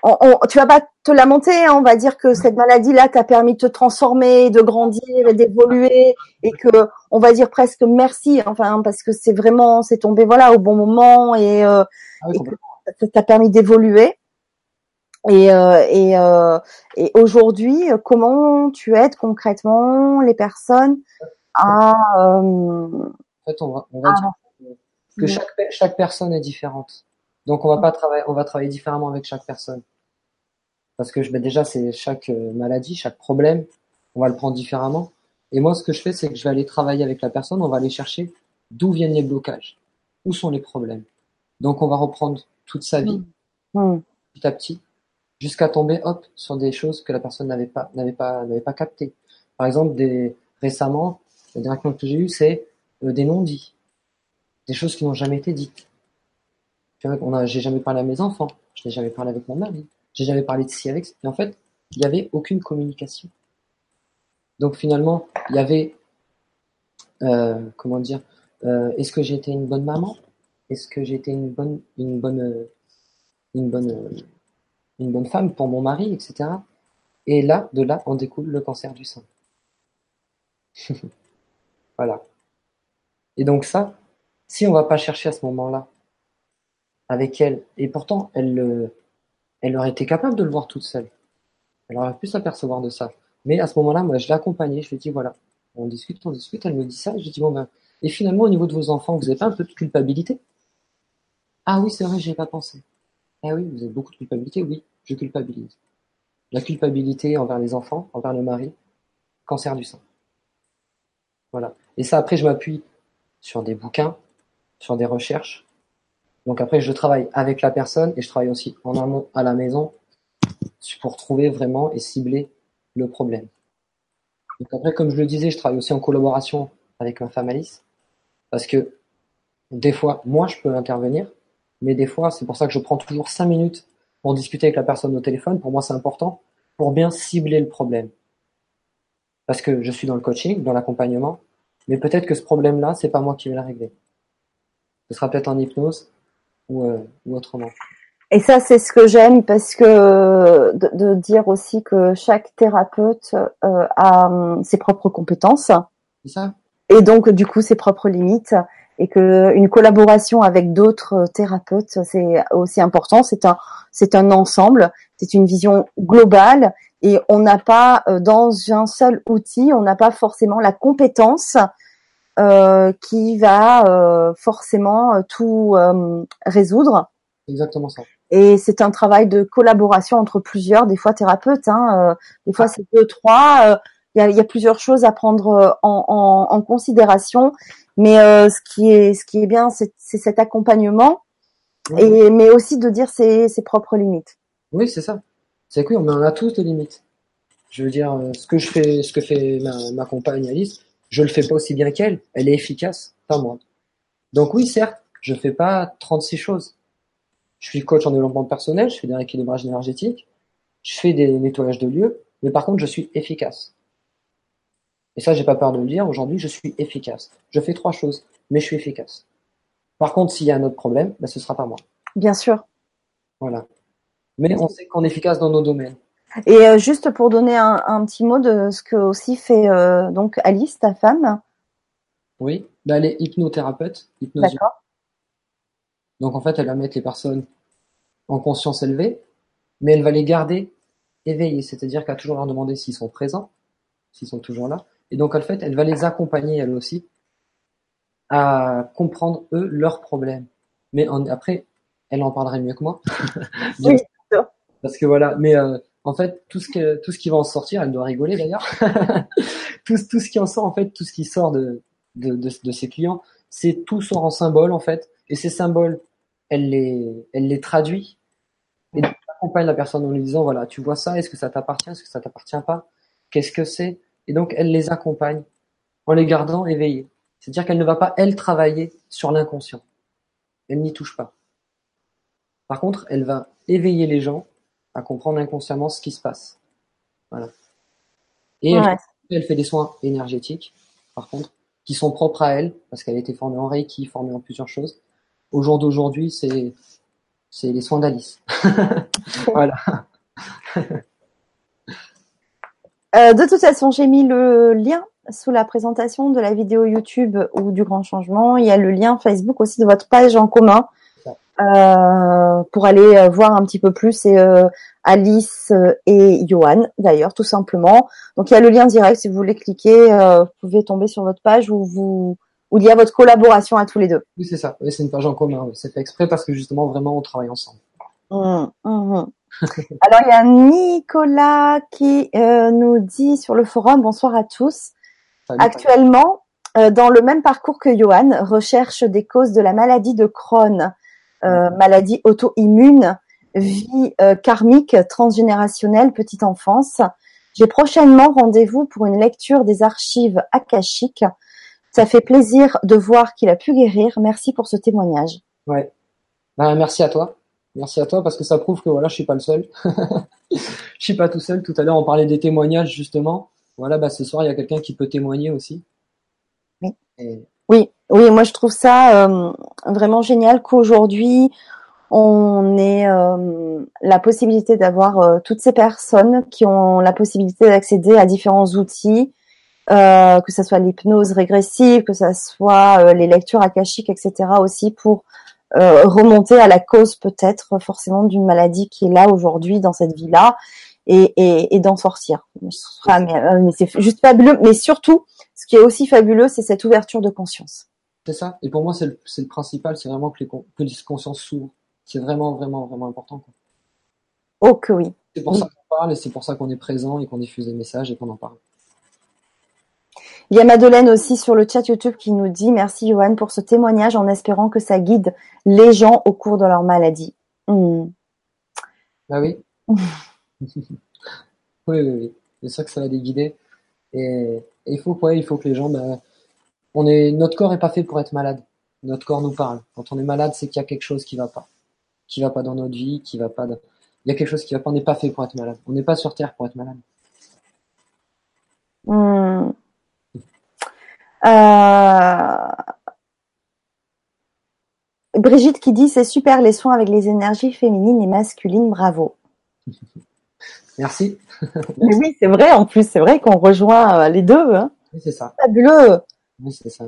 on, on, tu vas pas te lamenter, hein, on va dire que cette maladie-là t'a permis de te transformer, de grandir et d'évoluer, et que on va dire presque merci, enfin parce que c'est vraiment, c'est tombé voilà au bon moment et, euh, ah ça t'a permis d'évoluer. Et, euh, et, euh, et aujourd'hui, comment tu aides concrètement les personnes à euh, En fait, on va, on va dire que chaque, chaque personne est différente. Donc on va pas travailler, on va travailler différemment avec chaque personne. Parce que ben déjà c'est chaque euh, maladie, chaque problème, on va le prendre différemment. Et moi ce que je fais c'est que je vais aller travailler avec la personne, on va aller chercher d'où viennent les blocages, où sont les problèmes. Donc on va reprendre toute sa vie, mmh. Mmh. petit à petit, jusqu'à tomber hop sur des choses que la personne n'avait pas n'avait pas n'avait pas capté. Par exemple, des récemment, le dernier que j'ai eu c'est euh, des non-dits, des choses qui n'ont jamais été dites on a, j'ai jamais parlé à mes enfants, je n'ai jamais parlé avec mon mari, j'ai jamais parlé de ci avec. Et en fait, il n'y avait aucune communication. Donc finalement, il y avait, euh, comment dire, euh, est-ce que été une bonne maman? Est-ce que été une bonne, une bonne, une bonne, une bonne femme pour mon mari, etc. Et là, de là, on découle le cancer du sein. (laughs) voilà. Et donc ça, si on va pas chercher à ce moment-là avec elle. Et pourtant, elle, elle aurait été capable de le voir toute seule. Elle aurait pu s'apercevoir de ça. Mais à ce moment-là, moi, je l'ai accompagnée. Je lui ai voilà, on discute, on discute. Elle me dit ça. Je lui ai bon, ben, et finalement, au niveau de vos enfants, vous n'avez pas un peu de culpabilité? Ah oui, c'est vrai, j'ai pas pensé. Ah oui, vous avez beaucoup de culpabilité Oui, je culpabilise. La culpabilité envers les enfants, envers le mari, cancer du sein. Voilà. Et ça, après, je m'appuie sur des bouquins, sur des recherches, donc après, je travaille avec la personne et je travaille aussi en amont à la maison pour trouver vraiment et cibler le problème. Donc après, comme je le disais, je travaille aussi en collaboration avec ma femme Alice parce que des fois, moi, je peux intervenir, mais des fois, c'est pour ça que je prends toujours cinq minutes pour discuter avec la personne au téléphone. Pour moi, c'est important pour bien cibler le problème. Parce que je suis dans le coaching, dans l'accompagnement, mais peut-être que ce problème-là, c'est pas moi qui vais le régler. Ce sera peut-être en hypnose, euh, ou, autrement. Et ça, c'est ce que j'aime parce que de, dire aussi que chaque thérapeute euh, a hum, ses propres compétences. Ça. Et donc, du coup, ses propres limites. Et que une collaboration avec d'autres thérapeutes, c'est aussi important. C'est un, c'est un ensemble. C'est une vision globale. Et on n'a pas, euh, dans un seul outil, on n'a pas forcément la compétence qui va euh, forcément euh, tout résoudre. Exactement ça. Et c'est un travail de collaboration entre plusieurs, des fois thérapeutes, hein, des fois c'est deux, trois. Il y a, y, a, plusieurs choses à prendre en, en, en considération, mais ce qui est ce qui est bien, c'est cet accompagnement, et mais aussi de dire ses, ses propres limites. Oui, c'est ça. C'est que on a tous des limites. Je veux dire, ce que je fais, ce que fait ma, ma compagne Alice, je le fais pas aussi bien qu'elle. Elle est efficace, pas moi. Donc oui, certes, je fais pas 36 choses. Je suis coach en développement personnel, je fais des rééquilibrages énergétiques, je fais des nettoyages de lieux, mais par contre, je suis efficace. Et ça, j'ai pas peur de le dire. Aujourd'hui, je suis efficace. Je fais trois choses, mais je suis efficace. Par contre, s'il y a un autre problème, ben, ce sera pas moi. Bien sûr. Voilà. Mais on sait qu'on est efficace dans nos domaines. Et euh, juste pour donner un, un, petit mot de ce que aussi fait euh, donc Alice, ta femme. Oui, ben, elle est hypnothérapeute. D'accord. Donc en fait, elle va mettre les personnes en conscience élevée, mais elle va les garder éveillés, c'est-à-dire qu'elle va toujours leur demander s'ils sont présents, s'ils sont toujours là. Et donc en fait, elle va les accompagner elle aussi à comprendre eux leurs problèmes. Mais en, après, elle en parlerait mieux que moi. oui, (laughs) Parce que voilà, mais euh, en fait, tout ce que tout ce qui va en sortir, elle doit rigoler d'ailleurs. (laughs) tout, tout ce qui en sort, en fait, tout ce qui sort de de, de, ses clients, c'est tout sort en symbole en fait, et ces symboles, elle les elle les traduit et elle accompagne la personne en lui disant voilà, tu vois ça, est-ce que ça t'appartient, est-ce que ça t'appartient pas, qu'est-ce que c'est, et donc elle les accompagne en les gardant éveillés. C'est-à-dire qu'elle ne va pas elle travailler sur l'inconscient, elle n'y touche pas. Par contre, elle va éveiller les gens à comprendre inconsciemment ce qui se passe. Voilà. Et elle, fait des soins énergétiques, par contre, qui sont propres à elle, parce qu'elle a été formée en Reiki, formée en plusieurs choses. Au jour d'aujourd'hui, c'est c'est les soins d'Alice. (laughs) voilà. (laughs) Euh, de toute façon, j'ai mis le lien sous la présentation de la vidéo YouTube ou du grand changement. Il y a le lien Facebook aussi de votre page en commun euh, pour aller euh, voir un petit peu plus et euh, Alice et Johan d'ailleurs tout simplement. Donc il y a le lien direct si vous voulez cliquer, vous pouvez tomber sur votre page où vous où il y a votre collaboration à tous les deux. Oui c'est ça, oui, c'est une page en commun, c'est fait exprès parce que justement vraiment on travaille ensemble. Mmh, mmh. (laughs) Alors il y a Nicolas qui nous dit sur le forum bonsoir à tous. Actuellement, dans le même parcours que Johan, recherche des causes de la maladie de Crohn. Euh, maladie auto-immune, vie euh, karmique, transgénérationnelle, petite enfance. J'ai prochainement rendez-vous pour une lecture des archives akashiques. Ça fait plaisir de voir qu'il a pu guérir. Merci pour ce témoignage. Ouais. Ben, merci à toi. Merci à toi parce que ça prouve que voilà, je suis pas le seul. (laughs) je suis pas tout seul. Tout à l'heure, on parlait des témoignages justement. Voilà, bah ce soir, il y a quelqu'un qui peut témoigner aussi. Oui. Oui, oui, moi je trouve ça euh, vraiment génial qu'aujourd'hui on ait euh, la possibilité d'avoir euh, toutes ces personnes qui ont la possibilité d'accéder à différents outils, que ce soit l'hypnose régressive, que ce soit les lectures akashiques, etc. aussi pour remonter à la cause peut-être forcément d'une maladie qui est là aujourd'hui dans cette vie-là et, d'en sortir. mais c'est juste fabuleux, mais surtout qui est aussi fabuleux, c'est cette ouverture de conscience. C'est ça. Et pour moi, c'est le, le, principal, c'est vraiment que les, que les consciences s'ouvrent. C'est vraiment, vraiment, vraiment important. Quoi. Oh que oui. C'est pour ça qu'on parle et c'est pour ça qu'on est présent et qu'on diffuse des messages et qu'on en parle. Il y a Madeleine aussi sur le chat YouTube qui nous dit merci Johan pour ce témoignage en espérant que ça guide les gens au cours de leur maladie. Mmh. Ah oui. (laughs) (laughs) oui, oui, oui. C'est sûr que ça va les guider. Et, il faut, ouais, il faut que les gens, bah, on est, notre corps est pas fait pour être malade. Notre corps nous parle. Quand on est malade, c'est qu'il y a quelque chose qui va pas, qui va pas dans notre vie, qui va pas. Il y a quelque chose qui va pas. On n'est pas fait pour être malade. On n'est pas sur terre pour être malade. Hmm. Euh... Brigitte qui dit c'est super les soins avec les énergies féminines et masculines, bravo. (laughs) Merci. Mais oui, c'est vrai, en plus, c'est vrai qu'on rejoint euh, les deux. Hein. Oui, c'est ça. Fabuleux. Oui, c'est ça.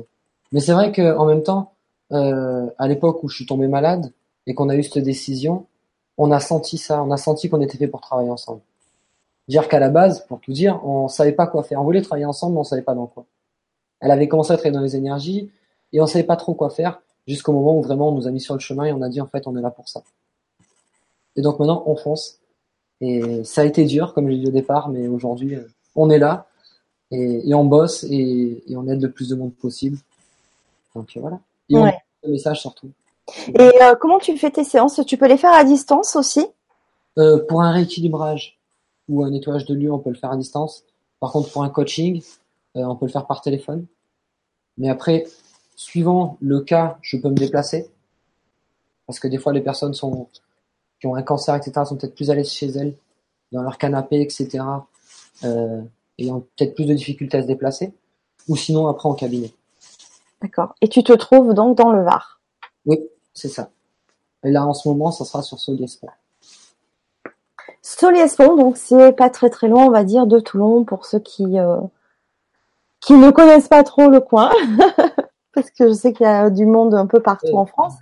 Mais c'est vrai qu'en même temps, euh, à l'époque où je suis tombé malade et qu'on a eu cette décision, on a senti ça, on a senti qu'on était fait pour travailler ensemble. Dire qu'à la base, pour tout dire, on savait pas quoi faire. On voulait travailler ensemble, mais on savait pas dans quoi. Elle avait commencé à travailler dans les énergies et on savait pas trop quoi faire jusqu'au moment où vraiment on nous a mis sur le chemin et on a dit en fait on est là pour ça. Et donc maintenant on fonce et ça a été dur, comme je l'ai dit au départ, mais aujourd'hui, euh, on est là et, et on bosse et, et, on aide le plus de monde possible. Donc euh, voilà. Et on le message surtout. Et euh, comment tu fais tes séances? Tu peux les faire à distance aussi? Euh, Pour un rééquilibrage, ou un nettoyage de lieu, on peut le faire à distance. Par contre, pour un coaching, euh, on peut le faire par téléphone. Mais après, suivant le cas, je peux me déplacer. Parce que des fois, les personnes sont, qui ont un cancer, etc., sont peut-être plus à l'aise chez elles, dans leur canapé, etc., euh, ayant peut-être plus de difficultés à se déplacer. Ou sinon, après, en cabinet. D'accord. Et tu te trouves donc dans le Var? Oui, c'est ça. Et là, en ce moment, ça sera sur Soliespont. Soliespont, donc c'est pas très très loin, on va dire, de Toulon pour ceux qui euh, qui ne connaissent pas trop le coin, (laughs) parce que je sais qu'il y a du monde un peu partout en France.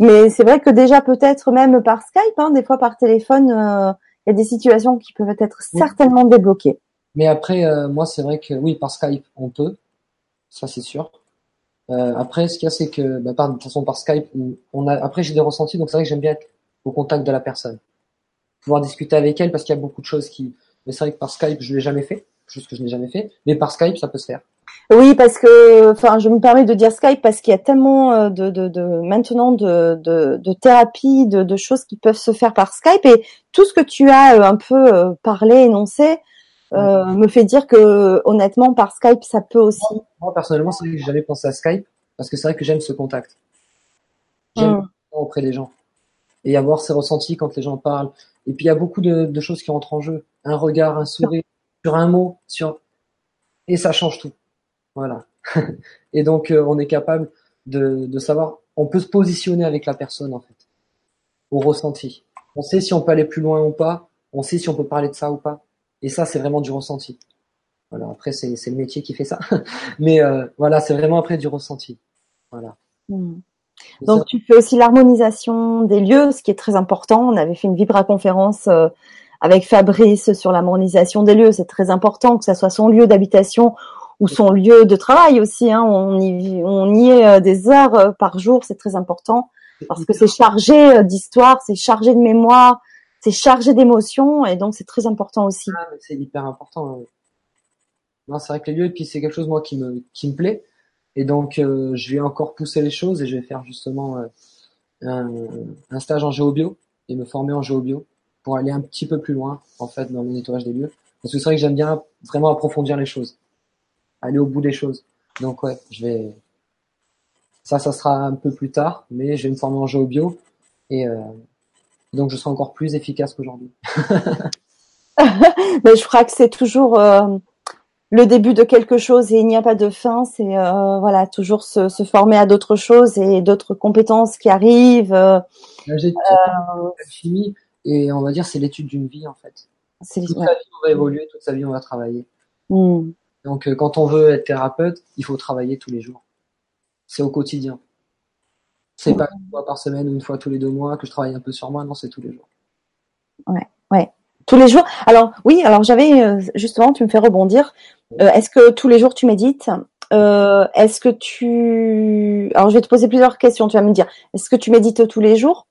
Mais c'est vrai que déjà peut-être même par Skype, hein, des fois par téléphone, euh, il y a des situations qui peuvent être certainement débloquées. Mais après, euh, moi, c'est vrai que oui, par Skype, on peut, ça c'est sûr. Euh, après, ce qu'il y a, c'est que, bah, par, de toute façon, par Skype, on a, après, j'ai des ressentis, donc c'est vrai que j'aime bien être au contact de la personne. Pouvoir discuter avec elle, parce qu'il y a beaucoup de choses qui, mais c'est vrai que par Skype, je l'ai jamais fait, chose que je n'ai jamais fait, mais par Skype, ça peut se faire. Oui, parce que, enfin, je me permets de dire Skype parce qu'il y a tellement euh, de, de, de maintenant de, de, de thérapie, de, de choses qui peuvent se faire par Skype et tout ce que tu as euh, un peu parlé, énoncé, euh, me fait dire que honnêtement par Skype ça peut aussi. Moi, personnellement c'est vrai que j'ai jamais pensé à Skype parce que c'est vrai que j'aime ce contact. J'aime mm. auprès des gens et avoir ces ressentis quand les gens parlent. Et puis il y a beaucoup de, de choses qui entrent en jeu. Un regard, un sourire, sur un mot, sur et ça change tout. Voilà. (laughs) et donc euh, on est capable de, de savoir, on peut se positionner avec la personne en fait, au ressenti. On sait si on peut aller plus loin ou pas. On sait si on peut parler de ça ou pas. Et ça, c'est vraiment du ressenti. Voilà. Après, c'est le métier qui fait ça. (laughs) Mais euh, voilà, c'est vraiment après du ressenti. Voilà. Hmm. Donc, tu fais aussi l'harmonisation des lieux, ce qui est très important. On avait fait une vibra-conférence euh, avec Fabrice sur l'harmonisation des lieux. C'est très important que ça soit son lieu d'habitation ou son lieu de travail aussi. Hein. On, y, on y est euh, des heures par jour, c'est très important parce que c'est chargé d'histoire, c'est chargé de mémoire, c'est chargé d'émotions et donc c'est très important aussi. Ah, c'est hyper important. Non, c'est vrai que les lieux, et puis c'est quelque chose moi qui me qui me plaît et donc euh, je vais encore pousser les choses et je vais faire justement euh, un, un, stage en géobio et me former en géobio pour aller un petit peu plus loin en fait dans le nettoyage des lieux parce que c'est vrai que j'aime bien vraiment approfondir les choses, aller au bout des choses. Donc ouais, je vais ça, ça sera un peu plus tard, mais je vais me former en géobio et euh, donc je serai encore plus efficace qu'aujourd'hui. (laughs) (laughs) Mais je crois que c'est toujours euh, le début de quelque chose et il n'y a pas de fin. C'est euh, voilà toujours se, se, former à d'autres choses et d'autres compétences qui arrivent. J'ai chimie et on va dire c'est l'étude d'une vie en fait. Toute sa vie on va évoluer, toute sa vie on va travailler. Hmm. Donc quand on veut être thérapeute, il faut travailler tous les jours. C'est au quotidien. C'est pas une fois par semaine ou une fois tous les deux mois que je travaille un peu sur moi, non, c'est tous les jours. Ouais, ouais. Tous les jours. Alors oui, alors j'avais euh, justement, tu me fais rebondir. Euh, est-ce que tous les jours tu médites? Euh, Est-ce que tu Alors je vais te poser plusieurs questions. Tu vas me dire. Est-ce que tu médites tous les jours?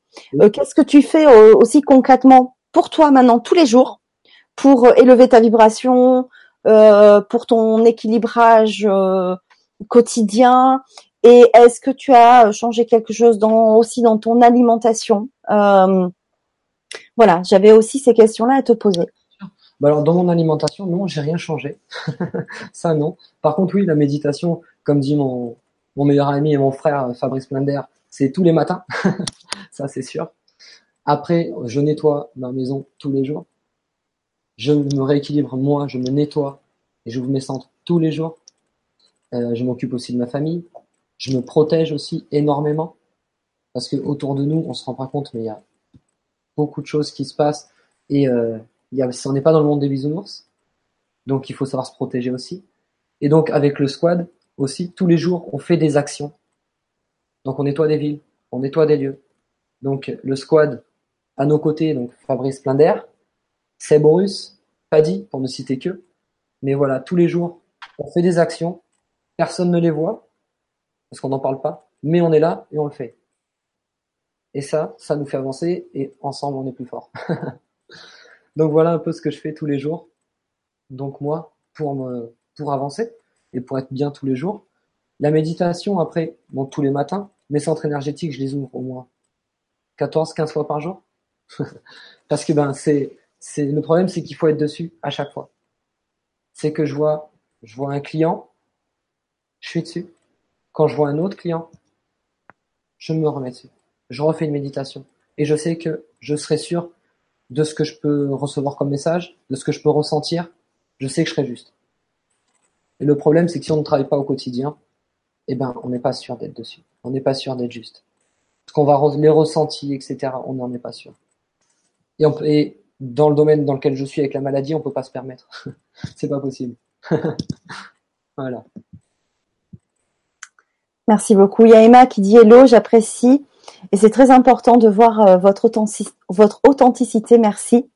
Qu'est-ce que tu fais aussi concrètement pour toi maintenant tous les jours pour élever ta vibration, pour ton équilibrage quotidien? Et est-ce que tu as changé quelque chose dans, aussi dans ton alimentation? Euh, Voilà, j'avais aussi ces questions-là à te poser. Bah alors dans mon alimentation, non, j'ai rien changé. (laughs) Ça non. Par contre, oui, la méditation, comme dit mon, mon meilleur ami et mon frère Fabrice Blinder, c'est tous les matins. (laughs) Ça c'est sûr. Après, je nettoie ma maison tous les jours. Je me rééquilibre moi, je me nettoie et je vous mes centres tous les jours. Euh, je m'occupe aussi de ma famille. Je me protège aussi énormément parce que autour de nous, on se rend pas compte, mais il y a beaucoup de choses qui se passent et euh, y a, on n'est pas dans le monde des bisounours, donc il faut savoir se protéger aussi. Et donc avec le squad aussi, tous les jours, on fait des actions. Donc on nettoie des villes, on nettoie des lieux. Donc le squad à nos côtés, donc Fabrice Blinder, Seb Horus, Paddy, pour ne citer que. Mais voilà, tous les jours, on fait des actions, personne ne les voit, parce qu'on n'en parle pas, mais on est là et on le fait. Et ça, ça nous fait avancer et ensemble on est plus fort. (laughs) Donc voilà un peu ce que je fais tous les jours. Donc moi, pour me, pour avancer et pour être bien tous les jours, la méditation après, bon tous les matins, mes centres énergétiques, je les ouvre au moins 14, 15 fois par jour. (laughs) Parce que ben c'est c'est le problème, c'est qu'il faut être dessus à chaque fois. C'est que je vois, je vois un client, je suis dessus. Quand je vois un autre client, je me remets dessus. Je refais une méditation et je sais que je serai sûr de ce que je peux recevoir comme message, de ce que je peux ressentir. Je sais que je serai juste. Et le problème, c'est que si on ne travaille pas au quotidien, eh ben, on n'est pas sûr d'être dessus. On n'est pas sûr d'être juste. Parce qu'on va les ressentir, etc. On n'en est pas sûr. Et, on, et dans le domaine dans lequel je suis avec la maladie, on peut pas se permettre. (laughs) c'est pas possible. (laughs) voilà. Merci beaucoup. Il y a Emma qui dit hello, j'apprécie. Et c'est très important de voir euh, votre, votre authenticité. Merci.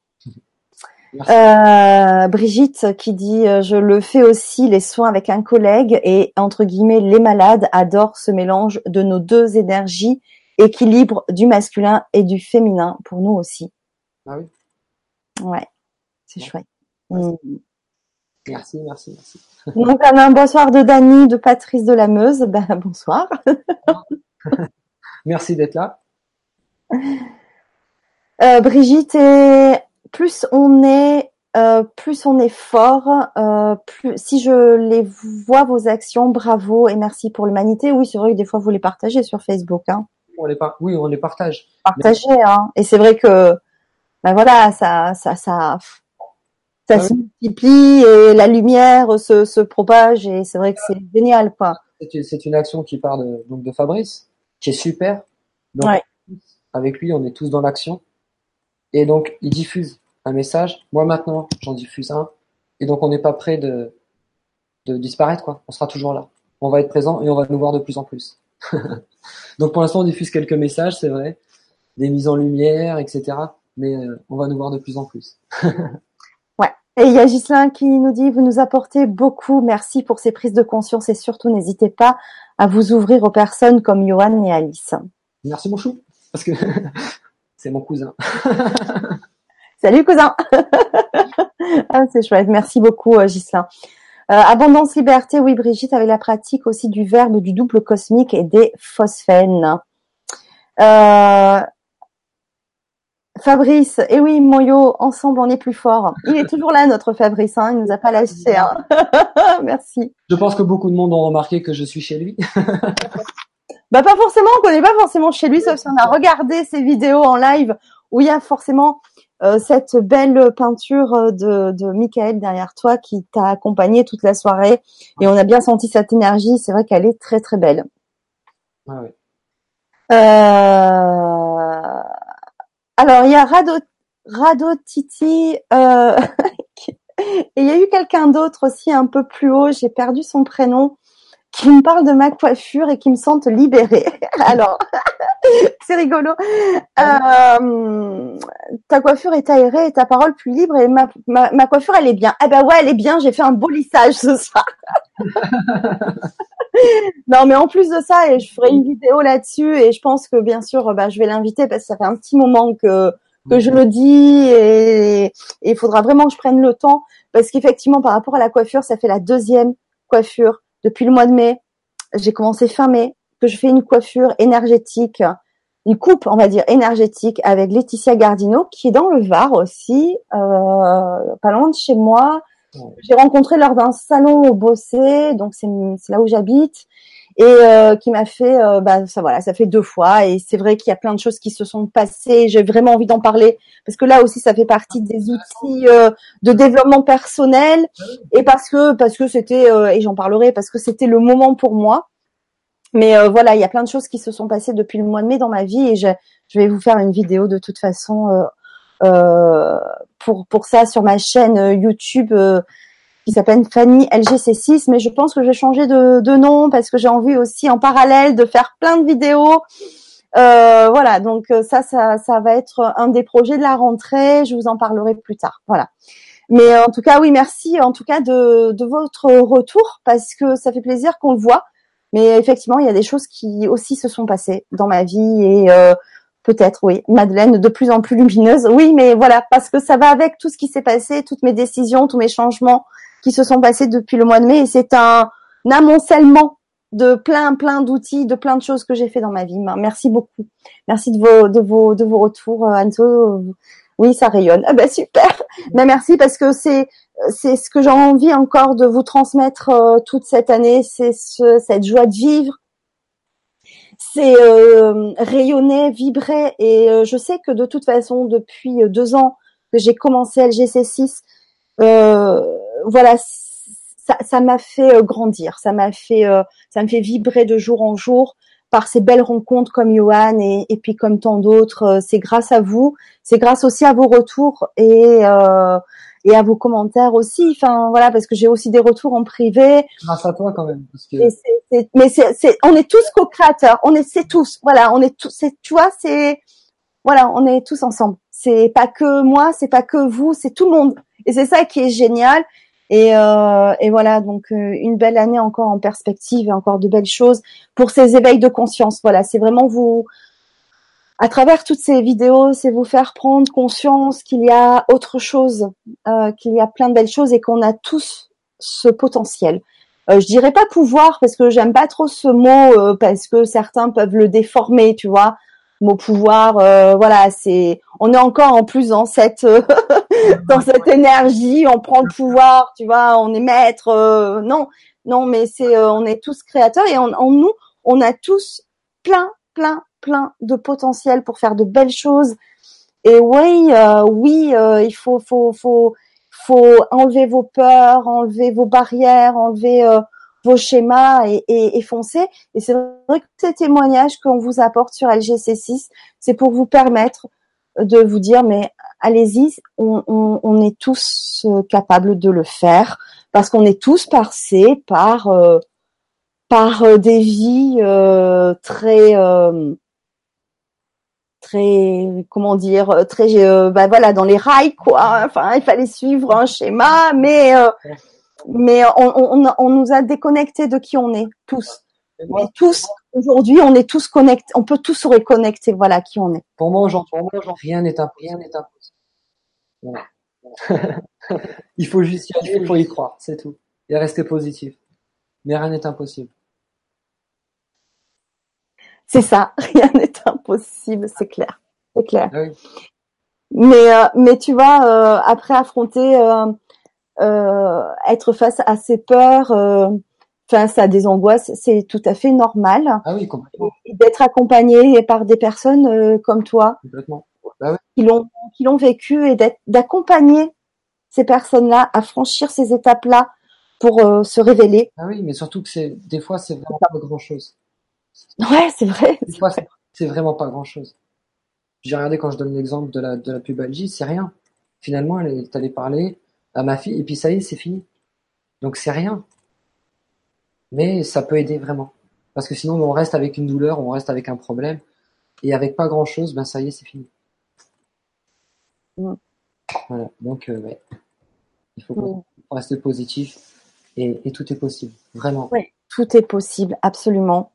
Euh, Brigitte qui dit euh, je le fais aussi les soins avec un collègue et entre guillemets les malades adorent ce mélange de nos deux énergies équilibre du masculin et du féminin pour nous aussi. Ah oui. Ouais, c'est chouette. Mm. Merci, merci, merci. (laughs) Donc un bonsoir de Dany, de Patrice de la Meuse. Ben, (laughs) bonsoir. (laughs) merci d'être là. Euh, Brigitte et plus on est euh, plus on est fort, euh, plus si je les vois vos actions, bravo et merci pour l'humanité. Oui, c'est vrai que des fois vous les partagez sur Facebook. Hein. On les oui, on les partage. Partagez, hein. Et c'est vrai que, ben voilà, ça, ça, ça, ça ah se multiplie et la lumière se, se propage et c'est vrai que c'est génial, quoi. C'est une action qui part de, donc de Fabrice, qui est super. Donc, avec lui, on est tous dans l'action. Et donc, il diffuse un message. Moi, maintenant, j'en diffuse un. Et donc, on n'est pas prêt de, de disparaître, quoi. On sera toujours là. On va être présent et on va nous voir de plus en plus. (laughs) donc, pour l'instant, on diffuse quelques messages, c'est vrai. Des mises en lumière, etc. Mais euh, on va nous voir de plus en plus. (laughs) ouais. Et il y a Gislain qui nous dit, vous nous apportez beaucoup. Merci pour ces prises de conscience et surtout, n'hésitez pas à vous ouvrir aux personnes comme Johan et Alice. Merci, mon chou. Parce que (laughs) c'est mon cousin. (laughs) Salut cousin. ah, c'est chouette. Merci beaucoup euh, Gislain. Euh, abondance liberté, oui Brigitte, avec la pratique aussi du verbe du double cosmique et des phosphènes. Euh, Fabrice, et eh oui Moyo, ensemble on est plus fort. Il est toujours là notre Fabrice, hein, il nous a pas lâché. Hein. (laughs) Merci. Je pense que beaucoup de monde ont remarqué que je suis chez lui. (laughs) bah pas forcément, on connaît pas forcément chez lui, sauf si on a regardé ses vidéos en live où il y a forcément euh, cette belle peinture euh, de, de Michael derrière toi qui t'a accompagné toute la soirée et on a bien senti cette énergie. C'est vrai qu'elle est très très belle. Ah oui. euh... Alors il y a Rado, Rado Titi euh... (laughs) et il y a eu quelqu'un d'autre aussi un peu plus haut. J'ai perdu son prénom qui me parle de ma coiffure et qui me sentent libérée. (laughs) Alors, (laughs) c'est rigolo. Euh, ta coiffure est aérée et ta parole plus libre et ma, ma, coiffure, elle est bien. Ah ben ouais, elle est bien, j'ai fait un beau lissage ce soir. (laughs) non, mais en plus de ça, et je ferai une vidéo là-dessus et je pense que bien sûr, bah, je vais l'inviter parce que ça fait un petit moment que que je le dis et il faudra vraiment que je prenne le temps parce qu'effectivement, par rapport à la coiffure, ça fait la deuxième coiffure depuis le mois de mai, j'ai commencé fin mai, que je fais une coiffure énergétique, une coupe, on va dire, énergétique avec Laetitia Gardino, qui est dans le Var aussi, euh, pas loin de chez moi. J'ai rencontré lors d'un salon au Bossé, donc c'est là où j'habite et euh, qui m'a fait euh, bah ça voilà ça fait deux fois et c'est vrai qu'il y a plein de choses qui se sont passées j'ai vraiment envie d'en parler parce que là aussi ça fait partie des outils euh, de développement personnel et parce que parce que c'était et j'en parlerai parce que c'était le moment pour moi. Mais voilà il y a plein de choses qui se sont passées depuis le mois de mai dans ma vie et je, je vais vous faire une vidéo de toute façon pour pour ça sur ma chaîne YouTube qui s'appelle Fanny LGC6, mais je pense que je vais changer de, de nom parce que j'ai envie aussi en parallèle de faire plein de vidéos. Euh, voilà, donc euh, ça, ça, ça va être un des projets de la rentrée. Je vous en parlerai plus tard. Voilà. Mais en tout cas, oui, merci en tout cas de, de votre retour parce que ça fait plaisir qu'on le voit. Mais effectivement, il y a des choses qui aussi se sont passées dans ma vie et euh, peut-être, oui, Madeleine de plus en plus lumineuse. Oui, mais voilà, parce que ça va avec tout ce qui s'est passé, toutes mes décisions, tous mes changements, qui se sont passés depuis le mois de mai et c'est un, amoncellement de plein plein d'outils, de plein de choses que j'ai fait dans ma vie. Merci beaucoup. Merci de vos de vos de vos retours, euh, Anto. Oui, ça rayonne. Ah ben super. Mais merci parce que c'est c'est ce que j'ai envie encore de vous transmettre euh, toute cette année, c'est ce, cette joie de vivre, c'est euh, rayonner, vibrer. Et euh, je sais que de toute façon, depuis deux ans que j'ai commencé LGC6, voilà, ça m'a fait grandir, ça m'a fait, ça me fait vibrer de jour en jour par ces belles rencontres comme Johan et, et puis comme tant d'autres. C'est grâce à vous, c'est grâce aussi à vos retours et euh, et à vos commentaires aussi. Enfin voilà, parce que j'ai aussi des retours en privé. Grâce à toi quand même. Parce que... mais c'est, on est tous co-créateurs. On est, c'est tous. Voilà, on est tous. C'est, tu vois, c'est voilà, on est tous ensemble. C'est pas que moi, c'est pas que vous, c'est tout le monde. Et c'est ça qui est génial. Et, euh, et voilà, donc euh, une belle année encore en perspective et encore de belles choses pour ces éveils de conscience. Voilà, c'est vraiment vous à travers toutes ces vidéos, c'est vous faire prendre conscience qu'il y a autre chose, euh, qu'il y a plein de belles choses et qu'on a tous ce potentiel. Euh, je dirais pas pouvoir parce que j'aime pas trop ce mot euh, parce que certains peuvent le déformer, tu vois. Mot pouvoir, euh, voilà, c'est, on est encore en plus dans cette (laughs) dans cette énergie, on prend le pouvoir, tu vois, on est maître. non, non, mais c'est, on est tous créateurs et en nous, on a tous plein, plein, plein de potentiel pour faire de belles choses. Et oui, euh, oui, euh, il faut, faut, faut, faut enlever vos peurs, enlever vos barrières, enlever euh, vos schémas et, et, et c'est vrai que ces témoignages qu'on vous apporte sur LGC6, c'est pour vous permettre de vous dire, mais allez-y, on, est tous capables de le faire parce qu'on est tous passés par par des vies très très comment dire très euh, bah voilà dans les rails quoi. Enfin il fallait suivre un schéma mais euh, mais on, on, on, nous a déconnectés de qui on est tous. Mais tous aujourd'hui on est tous connectés on peut tous se reconnecter voilà qui on est. Pour moi aujourd'hui rien n'est rien n'est impossible. (laughs) Il faut juste y aller il faut y croire c'est tout. Et rester positif. Mais rien n'est impossible. C'est ça, (laughs) rien n'est impossible, c'est clair, c'est clair. Ah mais euh, mais tu vois, euh, après affronter, euh, être face à ses peurs, face à des angoisses, c'est tout à fait normal. Ah oui, complètement. D'être accompagné par des personnes comme toi, complètement. Bah qui l'ont qui l'ont vécu et d'accompagner ces personnes-là à franchir ces étapes-là pour se révéler. Ah oui, mais surtout que c'est des fois c'est vraiment pas grand chose. Ouais, c'est vrai. C'est vraiment pas grand chose. J'ai regardé quand je donne l'exemple de la, de la pubalgie, c'est rien. Finalement, elle est allée parler à ma fille et puis ça y est, c'est fini. Donc c'est rien. Mais ça peut aider vraiment. Parce que sinon, on reste avec une douleur, on reste avec un problème. Et avec pas grand chose, ben ça y est, c'est fini. Voilà. Donc, euh, ouais. Il faut mm. rester positif et, et, tout est possible. Vraiment. Oui, tout est possible, absolument.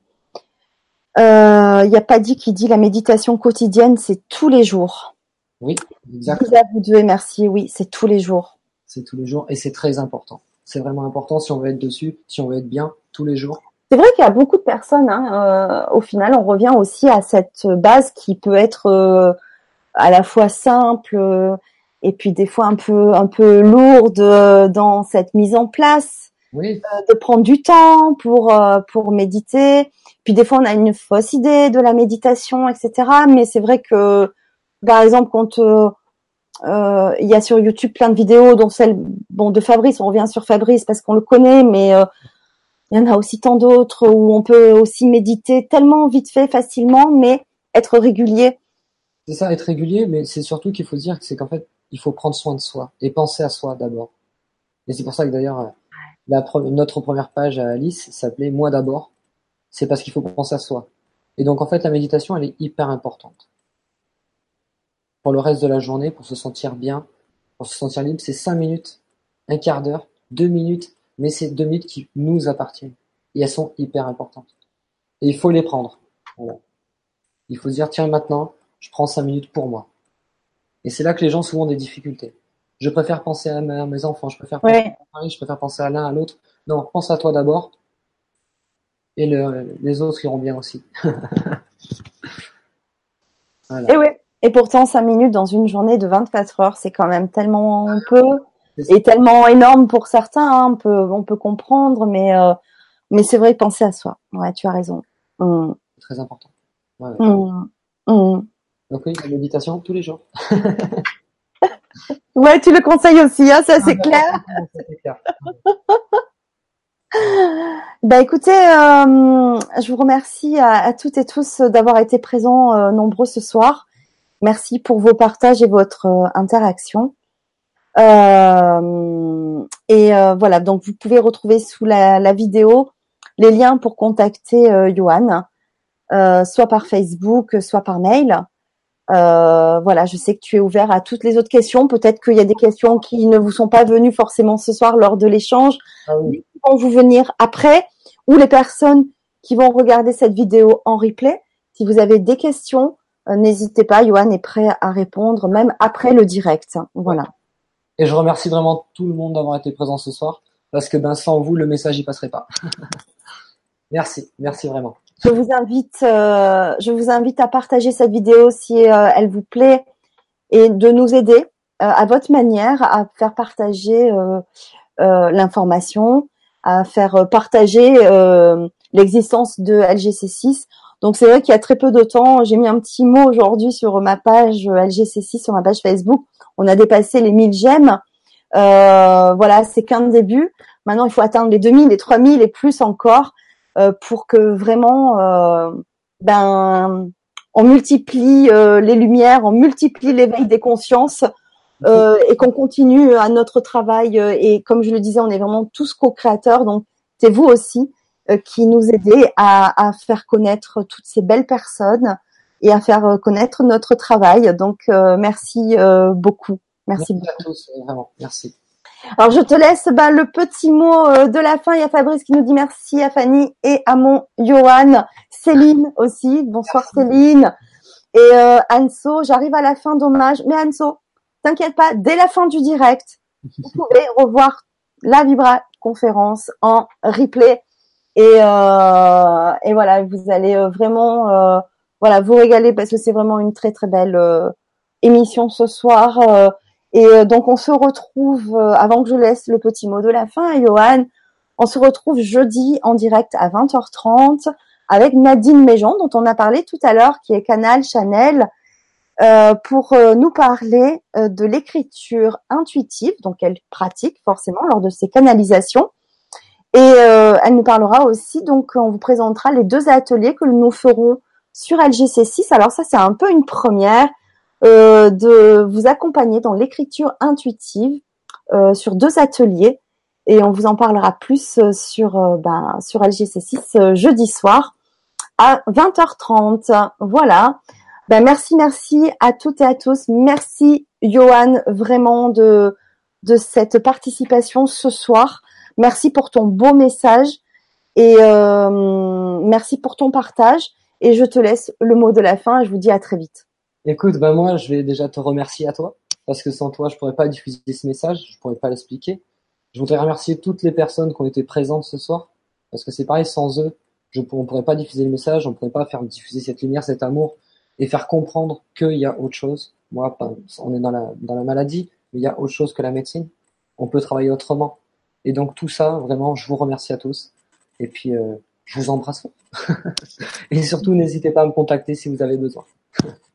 Il euh, n'y a pas dit qui dit la méditation quotidienne, c'est tous les jours. Oui, exactement. Vous, vous devez merci, oui, c'est tous les jours. C'est tous les jours et c'est très important. C'est vraiment important si on veut être dessus, si on veut être bien tous les jours. C'est vrai qu'il y a beaucoup de personnes. Hein, euh, au final, on revient aussi à cette base qui peut être euh, à la fois simple euh, et puis des fois un peu un peu lourde euh, dans cette mise en place. Oui. de prendre du temps pour pour méditer puis des fois, on a une fausse idée de la méditation, etc. Mais c'est vrai que, par exemple, quand euh, euh, il y a sur YouTube plein de vidéos, dont celle bon de Fabrice, on revient sur Fabrice parce qu'on le connaît, mais euh, il y en a aussi tant d'autres où on peut aussi méditer tellement vite fait, facilement, mais être régulier. C'est ça, être régulier, mais c'est surtout qu'il faut dire que c'est qu'en fait, il faut prendre soin de soi et penser à soi d'abord. Et c'est pour ça que d'ailleurs, notre première page à Alice s'appelait Moi d'abord c'est parce qu'il faut penser à soi. Et donc en fait, la méditation, elle est hyper importante. Pour le reste de la journée, pour se sentir bien, pour se sentir libre, c'est cinq minutes, un quart d'heure, deux minutes, mais c'est deux minutes qui nous appartiennent. Et elles sont hyper importantes. Et il faut les prendre. Il faut se dire, tiens, maintenant, je prends cinq minutes pour moi. Et c'est là que les gens souvent ont des difficultés. Je préfère penser à mes enfants, je préfère penser à Paris, je préfère penser à l'un, à l'autre. Non, pense à toi d'abord, et les autres iront bien aussi. (laughs) voilà. Et ouais, Et pourtant, 5 minutes dans une journée de 24 heures, c'est quand même tellement peu et tellement énorme pour certains. Hein. On, peut, on peut comprendre, mais, euh, mais c'est vrai, penser à soi. Ouais, tu as raison. Mmh. Très important. Ouais. Mmh. Mmh. Donc oui, la méditation tous les jours. (laughs) ouais, tu le conseilles aussi, hein, ça c'est clair. clair. (laughs) bah écoutez, euh, je vous remercie à, toutes et tous d'avoir été présents euh, nombreux ce soir. Merci pour vos partages et votre euh, interaction. Euh, et euh, voilà, donc vous pouvez retrouver sous la, la vidéo les liens pour contacter Johan, soit par Facebook, soit par mail. voilà, je sais que tu es ouvert à toutes les autres questions. Peut-être qu'il y a des questions qui ne vous sont pas venues forcément ce soir lors de l'échange, ah oui. qui vont vous venir après, ou les personnes qui vont regarder cette vidéo en replay. Si vous avez des questions, euh, n'hésitez pas, Johan est prêt à répondre même après le direct. Voilà. Et je remercie vraiment tout le monde d'avoir été présent ce soir parce que ben sans vous le message y passerait pas. (laughs) merci, merci vraiment. Je vous invite, euh, je vous invite à partager cette vidéo si euh, elle vous plaît et de nous aider à votre manière à faire partager l'information, à faire partager l'existence de LGC6 donc c'est vrai qu'il y a très peu de temps, j'ai mis un petit mot aujourd'hui sur ma page LGC6, sur ma page Facebook. On a dépassé les 1000 j'aime. Euh, voilà, c'est qu'un début. Maintenant, il faut atteindre les 2000, les 3000 et plus encore euh, pour que vraiment, euh, ben, on multiplie les lumières, on multiplie l'éveil des consciences et qu'on continue à notre travail. et comme je le disais, on est vraiment tous co-créateurs. Donc, c'est vous aussi euh, qui nous aidait à, à, faire connaître toutes ces belles personnes et à faire euh, connaître notre travail. Donc euh, merci beaucoup. Merci, merci à tous, vraiment, merci. Alors je te laisse bah, le petit mot de la fin. Il y a Fabrice qui nous dit merci à Fanny et à mon Johan, Céline aussi. Bonsoir Céline et euh, Anso. J'arrive à la fin d'hommage, mais Anso, t'inquiète pas, dès la fin du direct, vous (laughs) pouvez revoir la Vibra conférence en replay et, euh, et voilà, vous allez euh, vraiment euh, voilà vous régaler parce que c'est vraiment une très très belle euh, émission ce soir. et donc on se retrouve avant que je laisse le petit mot de la fin à Johan. On se retrouve jeudi en direct à 20h30 avec Nadine Méjean dont on a parlé tout à l'heure, qui est Canal Chanel, euh, pour nous parler de l'écriture intuitive, donc elle pratique forcément lors de ses canalisations. Et euh, elle nous parlera aussi, donc on vous présentera les deux ateliers que nous ferons sur LGC6. Alors ça, c'est un peu une première euh, de vous accompagner dans l'écriture intuitive euh, sur deux ateliers. Et on vous en parlera plus sur, ben, sur LGC6 jeudi soir à 20h30. Voilà. Ben, merci, merci à toutes et à tous. Merci Johan vraiment de, de cette participation ce soir. Merci pour ton beau message et euh, merci pour ton partage. Et je te laisse le mot de la fin et je vous dis à très vite. Écoute, bah moi, je vais déjà te remercier à toi parce que sans toi, je pourrais pas diffuser ce message, je pourrais pas l'expliquer. Je voudrais remercier toutes les personnes qui ont été présentes ce soir parce que c'est pareil, sans eux, je, on pourrait pas diffuser le message, on pourrait pas faire diffuser cette lumière, cet amour et faire comprendre qu'il y a autre chose. Moi, on est dans la maladie, mais il y a autre chose que la médecine. On peut travailler autrement. Et donc tout ça, vraiment, je vous remercie à tous. Et puis, euh, je vous embrasse. (laughs) et surtout, n'hésitez pas à me contacter si vous avez besoin. (laughs)